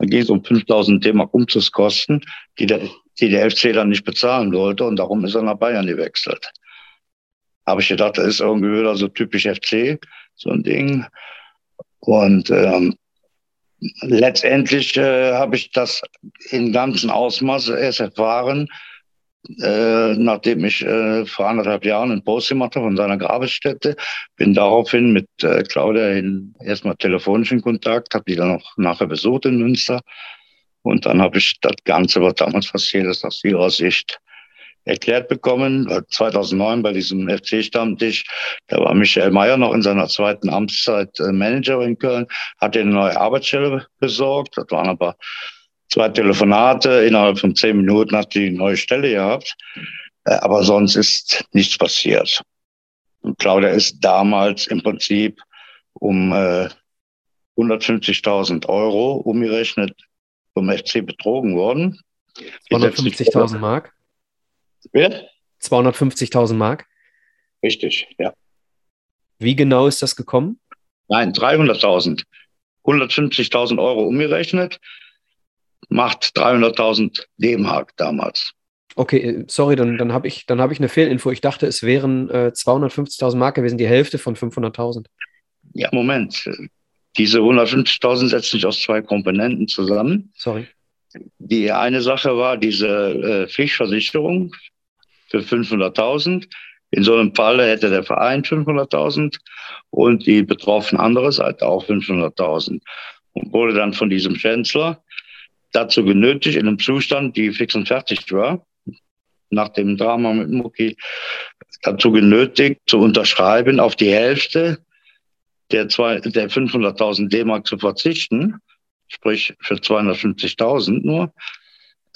Dann ging es um 5000 D-Mark Umzugskosten, die der, die der FC dann nicht bezahlen wollte und darum ist er nach Bayern gewechselt. Habe ich gedacht, das ist irgendwie wieder so typisch FC, so ein Ding. Und ähm, letztendlich äh, habe ich das in ganzen Ausmaß erst erfahren, äh, nachdem ich äh, vor anderthalb Jahren einen Post gemacht habe von seiner Grabesstätte, bin daraufhin mit äh, Claudia in, erstmal telefonisch in Kontakt, habe die dann auch nachher besucht in Münster. Und dann habe ich das Ganze, was damals passiert ist, aus ihrer Sicht erklärt bekommen. 2009 bei diesem FC-Stammtisch, da war Michael Mayer noch in seiner zweiten Amtszeit äh, Manager in Köln, hat eine neue Arbeitsstelle besorgt. Das waren aber zwei Telefonate. Innerhalb von zehn Minuten hat die neue Stelle gehabt. Äh, aber sonst ist nichts passiert. Und Claudia ist damals im Prinzip um äh, 150.000 Euro umgerechnet vom FC betrogen worden. 250.000 Mark? Wer? 250.000 Mark? Richtig, ja. Wie genau ist das gekommen? Nein, 300.000. 150.000 Euro umgerechnet macht 300.000 D-Mark damals. Okay, äh, sorry, dann, dann habe ich, hab ich eine Fehlinfo. Ich dachte, es wären äh, 250.000 Mark gewesen, die Hälfte von 500.000. Ja, Moment. Diese 150.000 setzen sich aus zwei Komponenten zusammen. Sorry. Die eine Sache war diese äh, Pflichtversicherung für 500.000. In so einem Fall hätte der Verein 500.000 und die betroffene andere Seite auch 500.000. Und wurde dann von diesem Chancellor dazu genötigt, in einem Zustand, die fix und fertig war, nach dem Drama mit Mucki, dazu genötigt, zu unterschreiben, auf die Hälfte der, der 500.000 D-Mark zu verzichten, sprich für 250.000 nur,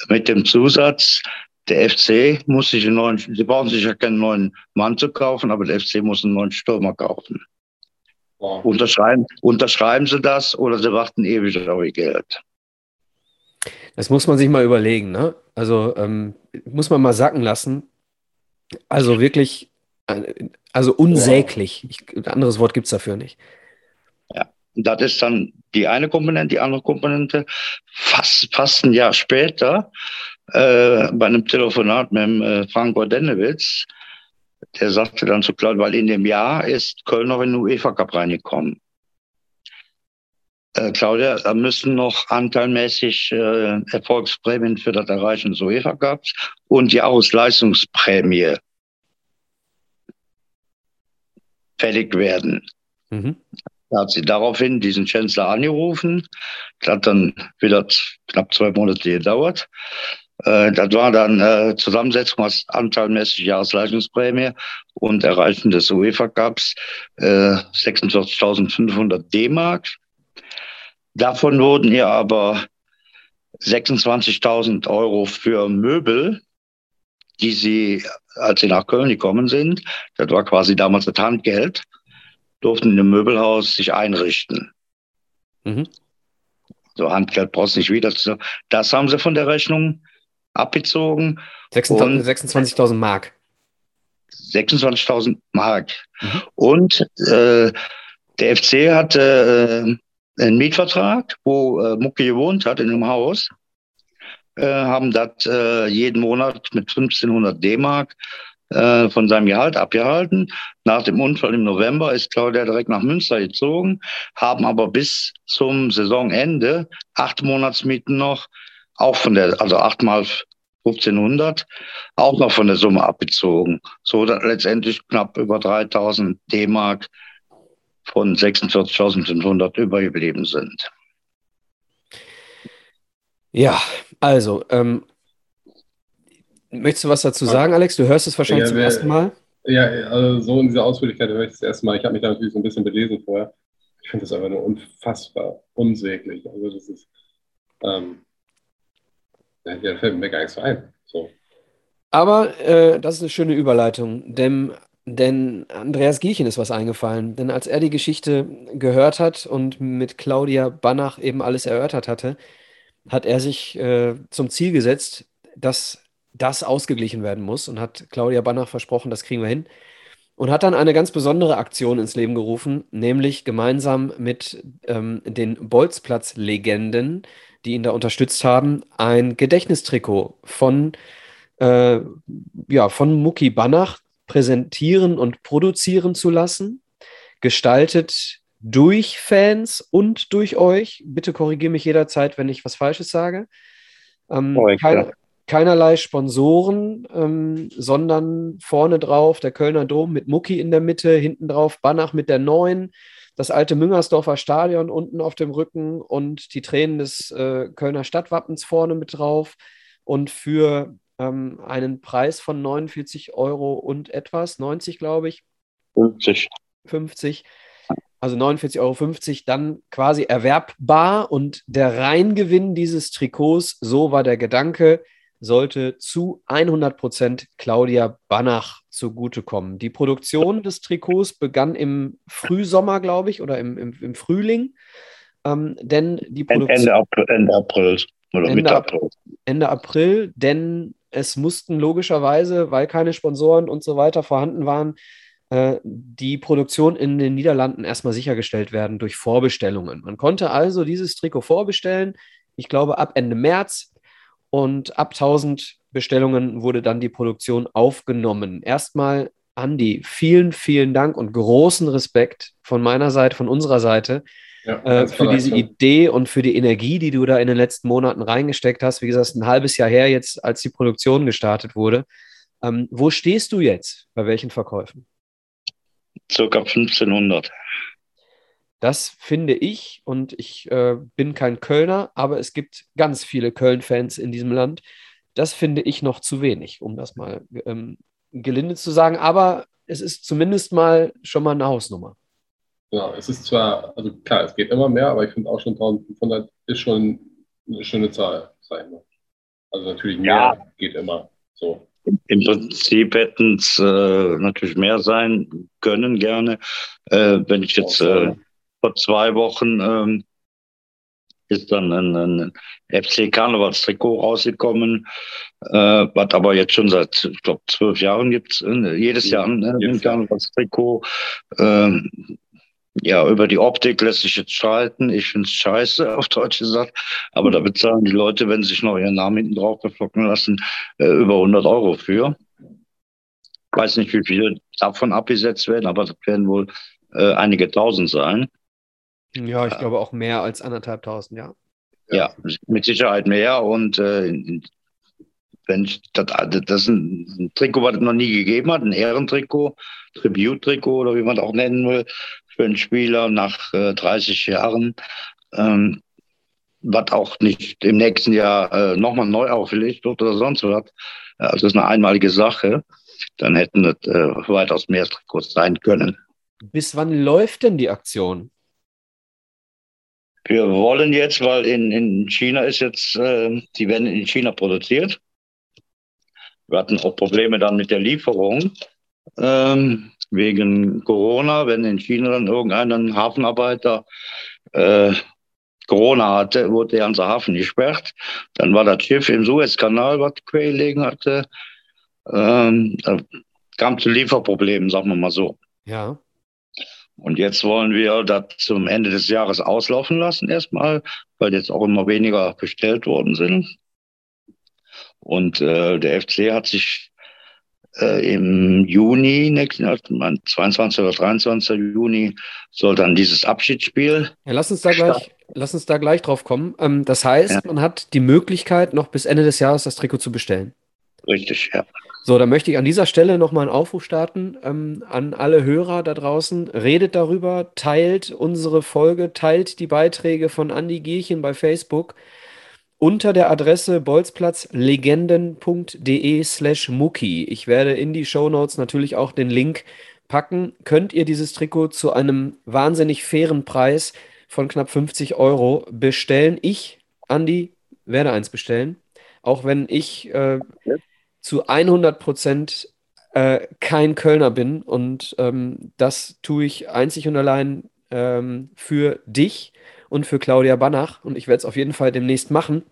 mit dem Zusatz, der FC muss sich einen neuen, sie brauchen sich ja keinen neuen Mann zu kaufen, aber der FC muss einen neuen Stürmer kaufen. Wow. Unterschreiben, unterschreiben Sie das oder Sie warten ewig auf Ihr Geld. Das muss man sich mal überlegen, ne? Also ähm, muss man mal sacken lassen. Also wirklich, äh, also unsäglich. Ich, ein anderes Wort gibt es dafür nicht. Ja, das ist dann die eine Komponente. Die andere Komponente, fast, fast ein Jahr später, äh, bei einem Telefonat mit dem, äh, Frank Gordenewitz, der sagte dann zu Claude, weil in dem Jahr ist Köln noch in den UEFA Cup reingekommen. Äh, Claudia, da müssen noch anteilmäßig äh, Erfolgsprämien für das Erreichen des UEFA Cups und die Ausleistungsprämie fällig werden. Mhm. Da hat sie daraufhin diesen Chancellor angerufen. Das hat dann wieder knapp zwei Monate gedauert. Äh, das war dann äh, Zusammensetzung aus anteilmäßig Jahresleistungsprämie und Erreichen des UEFA Cups äh, 46.500 D-Mark. Davon wurden ihr aber 26.000 Euro für Möbel, die sie, als sie nach Köln gekommen sind, das war quasi damals das Handgeld, durften in einem Möbelhaus sich einrichten. Mhm. So Handgeld brauchst du nicht wieder. Das haben sie von der Rechnung abgezogen. 26.000 Mark. 26.000 Mark. Mhm. Und äh, der FC hatte äh, einen Mietvertrag, wo äh, Mucke gewohnt hat in einem Haus, äh, haben das äh, jeden Monat mit 1500 D-Mark äh, von seinem Gehalt abgehalten. Nach dem Unfall im November ist Claudia direkt nach Münster gezogen, haben aber bis zum Saisonende acht Monatsmieten noch, auch von der, also achtmal 1500, auch noch von der Summe abgezogen, so dass letztendlich knapp über 3000 D-Mark von 46.500 übergeblieben sind. Ja, also, ähm, möchtest du was dazu sagen, Alex? Du hörst es wahrscheinlich ja, zum ersten Mal. Ja, also so in dieser Ausführlichkeit höre ich das erste Mal. Ich habe mich da natürlich so ein bisschen belesen vorher. Ich finde das einfach nur unfassbar unsäglich. Also das ist, ähm, ja, da fällt mir gar nichts ein. So. Aber äh, das ist eine schöne Überleitung, denn denn Andreas Gierchen ist was eingefallen. Denn als er die Geschichte gehört hat und mit Claudia Banach eben alles erörtert hatte, hat er sich äh, zum Ziel gesetzt, dass das ausgeglichen werden muss und hat Claudia Banach versprochen, das kriegen wir hin. und hat dann eine ganz besondere Aktion ins Leben gerufen, nämlich gemeinsam mit ähm, den Bolzplatz-Legenden, die ihn da unterstützt haben, ein Gedächtnistrikot von, äh, ja, von Mucki Banach präsentieren und produzieren zu lassen, gestaltet durch Fans und durch euch. Bitte korrigiere mich jederzeit, wenn ich was Falsches sage. Ähm, Korrekt, keine, ja. Keinerlei Sponsoren, ähm, sondern vorne drauf der Kölner Dom mit Mucki in der Mitte, hinten drauf Banach mit der Neuen, das alte Müngersdorfer Stadion unten auf dem Rücken und die Tränen des äh, Kölner Stadtwappens vorne mit drauf. Und für ähm, einen Preis von 49 Euro und etwas, 90 glaube ich, 50. 50, also 49,50 Euro, dann quasi erwerbbar und der Reingewinn dieses Trikots, so war der Gedanke, sollte zu 100 Prozent Claudia Banach zugutekommen. Die Produktion des Trikots begann im Frühsommer, glaube ich, oder im, im, im Frühling, ähm, denn die Produktion Ende, April, Ende April oder Ende Mitte April. April. Ende April, denn es mussten logischerweise, weil keine Sponsoren und so weiter vorhanden waren, äh, die Produktion in den Niederlanden erstmal sichergestellt werden durch Vorbestellungen. Man konnte also dieses Trikot vorbestellen, ich glaube ab Ende März und ab 1000 Bestellungen wurde dann die Produktion aufgenommen. Erstmal, Andi, vielen, vielen Dank und großen Respekt von meiner Seite, von unserer Seite Ja, äh, für diese. Idee und für die Energie, die du da in den letzten Monaten reingesteckt hast. Wie gesagt, ein halbes Jahr her jetzt, als die Produktion gestartet wurde. Ähm, wo stehst du jetzt? Bei welchen Verkäufen? Circa 1500. Das finde ich, und ich äh, bin kein Kölner, aber es gibt ganz viele Köln-Fans in diesem Land. Das finde ich noch zu wenig, um das mal ähm, gelinde zu sagen. Aber es ist zumindest mal schon mal eine Hausnummer. Genau, es ist zwar, also klar, es geht immer mehr, aber ich finde auch schon 1500 ist schon eine schöne Zahl, sag ich mal. Also natürlich mehr Ja. geht immer. So. Im Prinzip hätten es äh, natürlich mehr sein können, gerne. Äh, wenn ich jetzt äh, vor zwei Wochen ähm, ist dann ein, ein FC Karnevalstrikot rausgekommen, äh, was aber jetzt schon seit, ich glaube, zwölf Jahren gibt es jedes Jahr ein, ein Jahr. Karnevalstrikot. Ähm, ja, über die Optik lässt sich jetzt streiten. Ich finde es scheiße, <laughs> auf Deutsch gesagt. Aber da bezahlen die Leute, wenn sie sich noch ihren Namen hinten drauf beflocken lassen, äh, über 100 Euro für. Weiß nicht, wie viele davon abgesetzt werden, aber das werden wohl äh, einige tausend sein. Ja, ich glaube auch mehr als anderthalbtausend, ja. Ja, mit Sicherheit mehr. Und äh, wenn ich, das, das ist ein, Trikot, was es noch nie gegeben hat, ein Ehrentrikot, Tribute-Trikot oder wie man das auch nennen will, für einen Spieler nach äh, 30 Jahren, ähm, was auch nicht im nächsten Jahr äh, nochmal neu aufgelegt wird oder sonst was. Also das ist eine einmalige Sache. Dann hätten das äh, weitaus mehr Trikots sein können. Bis wann läuft denn die Aktion? Wir wollen jetzt, weil in, in China ist jetzt, äh, die werden in China produziert. Wir hatten auch Probleme dann mit der Lieferung ähm, wegen Corona. Wenn in China dann irgendein Hafenarbeiter äh, Corona hatte, wurde der ganze Hafen gesperrt. Dann war das Schiff im Suezkanal, was quer gelegen hatte. Ähm, da kam zu Lieferproblemen, sagen wir mal so. Ja. Und jetzt wollen wir das zum Ende des Jahres auslaufen lassen erstmal, weil jetzt auch immer weniger bestellt worden sind. Und äh, der FC hat sich äh, im Juni, nächsten Jahr, mein 22. oder 23. Juni, soll dann dieses Abschiedsspiel. Ja, lass uns da gleich, lass uns da gleich drauf kommen. Ähm, das heißt, Ja. man hat die Möglichkeit, noch bis Ende des Jahres das Trikot zu bestellen. Richtig, ja. So, dann möchte ich an dieser Stelle nochmal einen Aufruf starten ähm, an alle Hörer da draußen. Redet darüber, teilt unsere Folge, teilt die Beiträge von Andy Gierchen bei Facebook unter der Adresse bolzplatzlegenden.de slash mucki. Ich werde in die Shownotes natürlich auch den Link packen. Könnt ihr dieses Trikot zu einem wahnsinnig fairen Preis von knapp 50 Euro bestellen? Ich, Andy, werde eins bestellen. Auch wenn ich äh, zu 100 Prozent äh, kein Kölner bin und ähm, das tue ich einzig und allein ähm, für dich und für Claudia Banach und ich werde es auf jeden Fall demnächst machen.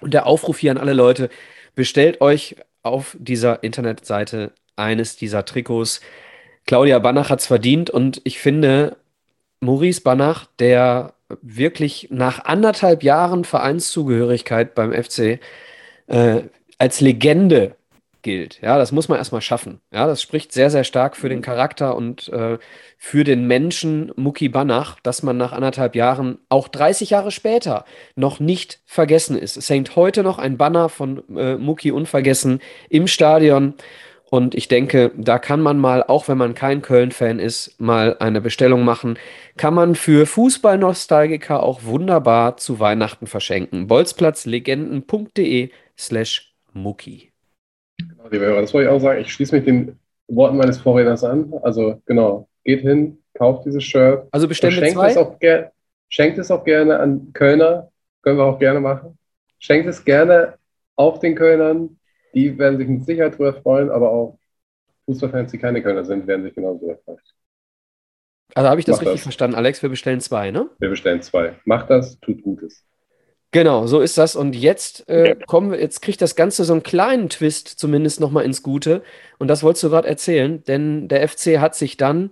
Und der Aufruf hier an alle Leute, bestellt euch auf dieser Internetseite eines dieser Trikots. Claudia Banach hat es verdient und ich finde, Maurice Banach, der wirklich nach anderthalb Jahren Vereinszugehörigkeit beim FC äh, als Legende gilt. Ja, das muss man erstmal schaffen. Ja, das spricht sehr, sehr stark für den Charakter und äh, für den Menschen Muki Banach, dass man nach anderthalb Jahren, auch 30 Jahre später, noch nicht vergessen ist. Es hängt heute noch ein Banner von äh, Muki unvergessen im Stadion. Und ich denke, da kann man mal, auch wenn man kein Köln-Fan ist, mal eine Bestellung machen. Kann man für Fußballnostalgiker auch wunderbar zu Weihnachten verschenken. bolzplatzlegenden.de slash Muki. Liebe Hörer, das wollte ich auch sagen. Ich schließe mich den Worten meines Vorredners an. Also genau, geht hin, kauft dieses Shirt. Also bestellen wir zwei? Es auch schenkt es auch gerne an Kölner. Können wir auch gerne machen. Schenkt es gerne auch den Kölnern. Die werden sich mit Sicherheit darüber freuen, aber auch Fußballfans, die keine Kölner sind, werden sich genauso darüber freuen. Also habe ich das Mach richtig das. verstanden, Alex? Wir bestellen zwei, ne? Wir bestellen zwei. Macht das, tut Gutes. Genau, so ist das. Und jetzt äh, kommen wir, jetzt kriegt das Ganze so einen kleinen Twist zumindest nochmal ins Gute. Und das wolltest du gerade erzählen, denn der FC hat sich dann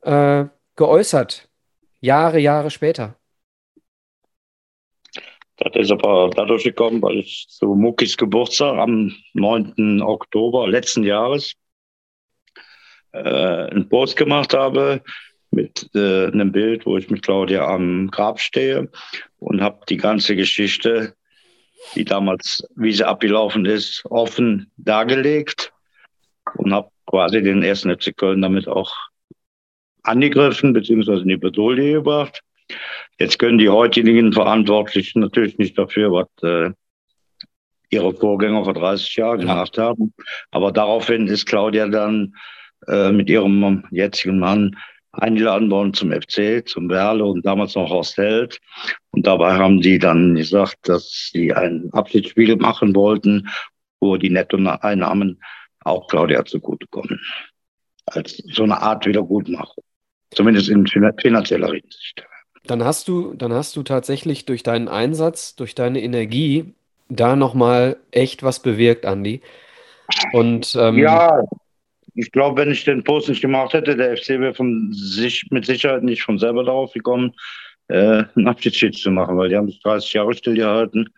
äh, geäußert. Jahre, Jahre später. Das ist aber dadurch gekommen, weil ich zu Muckis Geburtstag am 9. Oktober letzten Jahres äh, einen Post gemacht habe mit äh, einem Bild, wo ich mit Claudia am Grab stehe und habe die ganze Geschichte, die damals, wie sie abgelaufen ist, offen dargelegt und habe quasi den ersten FC Köln damit auch angegriffen beziehungsweise in die Bedouille gebracht. Jetzt können die heutigen Verantwortlichen natürlich nicht dafür, was äh, ihre Vorgänger vor 30 Jahren ja. gemacht haben. Aber daraufhin ist Claudia dann äh, mit ihrem jetzigen Mann eingeladen worden zum FC, zum Werle und damals noch Horst Held. Und dabei haben die dann gesagt, dass sie ein Abschiedsspiel machen wollten, wo die Nettoeinnahmen auch Claudia zugutekommen. Als so eine Art Wiedergutmachung. Zumindest in finanzieller Hinsicht. Dann hast du, dann hast du tatsächlich durch deinen Einsatz, durch deine Energie da nochmal echt was bewirkt, Andi. Und ähm, ja, ich glaube, wenn ich den Post nicht gemacht hätte, der FC wäre von sich mit Sicherheit nicht von selber darauf gekommen, äh, einen Abschiedsschied zu machen, weil die haben sich 30 Jahre stillgehalten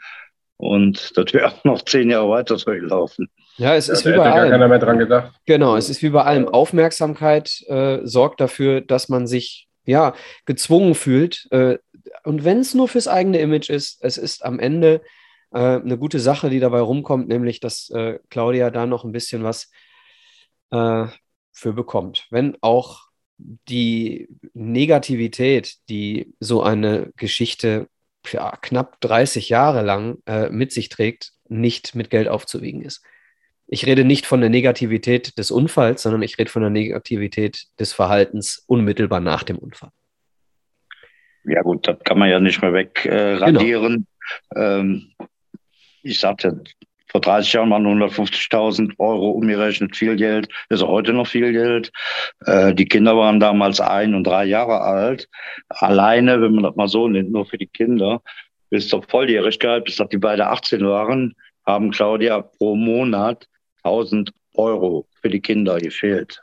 und das wäre auch noch zehn Jahre weiter so gelaufen. Ja, es ja, ist wie bei allem. keiner mehr dran gedacht. Genau, es ist wie bei allem. Aufmerksamkeit äh, sorgt dafür, dass man sich ja gezwungen fühlt. Äh, und wenn es nur fürs eigene Image ist, es ist am Ende äh, eine gute Sache, die dabei rumkommt, nämlich dass äh, Claudia da noch ein bisschen was äh, für bekommt. Wenn auch die Negativität, die so eine Geschichte ja, knapp 30 Jahre lang äh, mit sich trägt, nicht mit Geld aufzuwiegen ist. Ich rede nicht von der Negativität des Unfalls, sondern ich rede von der Negativität des Verhaltens unmittelbar nach dem Unfall. Ja gut, das kann man ja nicht mehr wegradieren. Genau. ähm, ich sagte, vor 30 Jahren waren 150.000 Euro umgerechnet viel Geld. Ist heute noch viel Geld. Äh, die Kinder waren damals ein und drei Jahre alt. Alleine, wenn man das mal so nimmt, nur für die Kinder, bis zur Volljährigkeit, bis dass die beide 18 waren, haben Claudia pro Monat 1000 Euro für die Kinder gefehlt.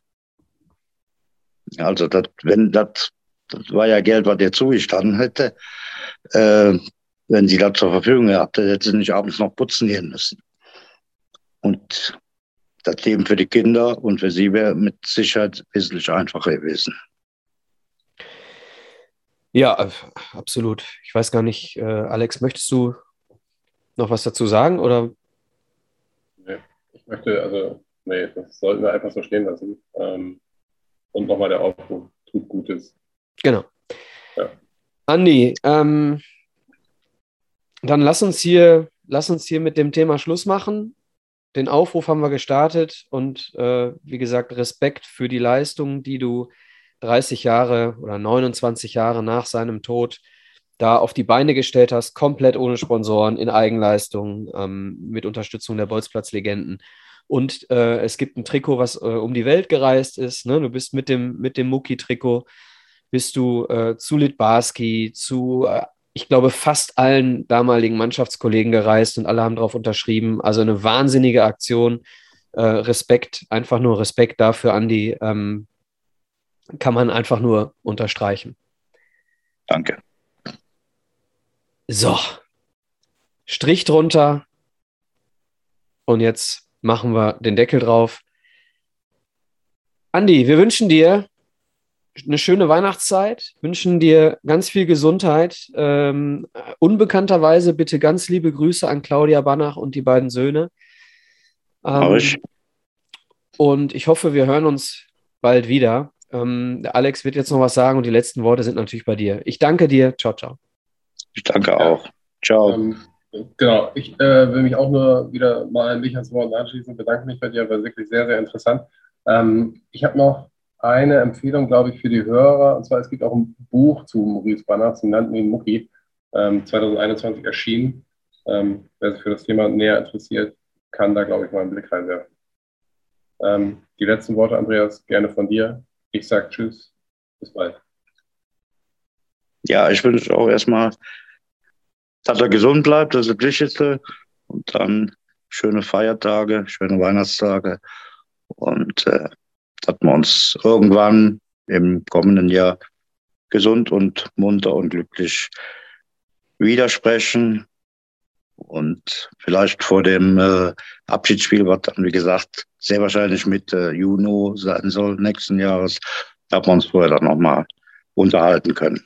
Also, das, wenn das, das war ja Geld, was ihr zugestanden hätte. Äh, wenn sie das zur Verfügung gehabt hätte, hätte sie nicht abends noch putzen gehen müssen. Und das Leben für die Kinder und für sie wäre mit Sicherheit wesentlich einfacher gewesen. Ja, absolut. Ich weiß gar nicht, äh, Alex, möchtest du noch was dazu sagen oder? Nee, ich möchte, also, nee, das sollten wir einfach so stehen lassen. Ähm, und nochmal der Aufruf, tut Gutes. Genau. Ja. Andi, ähm, dann lass uns hier, lass uns hier mit dem Thema Schluss machen den Aufruf haben wir gestartet und äh, wie gesagt, Respekt für die Leistung, die du 30 Jahre oder 29 Jahre nach seinem Tod da auf die Beine gestellt hast, komplett ohne Sponsoren, in Eigenleistung, ähm, mit Unterstützung der Bolzplatz-Legenden. Und äh, es gibt ein Trikot, was äh, um die Welt gereist ist. Ne? Du bist mit dem, mit dem Muki-Trikot, bist du äh, zu Litbarski, zu äh, ich glaube, fast allen damaligen Mannschaftskollegen gereist und alle haben darauf unterschrieben. Also eine wahnsinnige Aktion. Äh, Respekt, einfach nur Respekt dafür, Andi. Ähm, kann man einfach nur unterstreichen. Danke. So, Strich drunter. Und jetzt machen wir den Deckel drauf. Andi, wir wünschen dir eine schöne Weihnachtszeit, wünschen dir ganz viel Gesundheit. Ähm, unbekannterweise bitte ganz liebe Grüße an Claudia Banach und die beiden Söhne. Ähm, ich. Und ich hoffe, wir hören uns bald wieder. Ähm, Alex wird jetzt noch was sagen und die letzten Worte sind natürlich bei dir. Ich danke dir. Ciao, ciao. Ich danke auch. Ciao. Ähm, genau, ich äh, will mich auch nur wieder mal an Michas Worten anschließen. Bedanke mich bei dir, war wirklich sehr, sehr interessant. Ähm, ich habe noch eine Empfehlung, glaube ich, für die Hörer. Und zwar, es gibt auch ein Buch zu Maurice Banach, sie nannten ihn Mucki, ähm, 2021 erschienen. Ähm, wer sich für das Thema näher interessiert, kann da, glaube ich, mal einen Blick reinwerfen. Ähm, die letzten Worte, Andreas, gerne von dir. Ich sage Tschüss, bis bald. Ja, ich wünsche auch erstmal, dass er gesund bleibt, das ist das Wichtigste. Und dann schöne Feiertage, schöne Weihnachtstage. Und äh, dass wir uns irgendwann im kommenden Jahr gesund und munter und glücklich widersprechen. Und vielleicht vor dem äh, Abschiedsspiel, was dann, wie gesagt, sehr wahrscheinlich mit äh, Juno sein soll nächsten Jahres, dass wir uns vorher dann nochmal unterhalten können.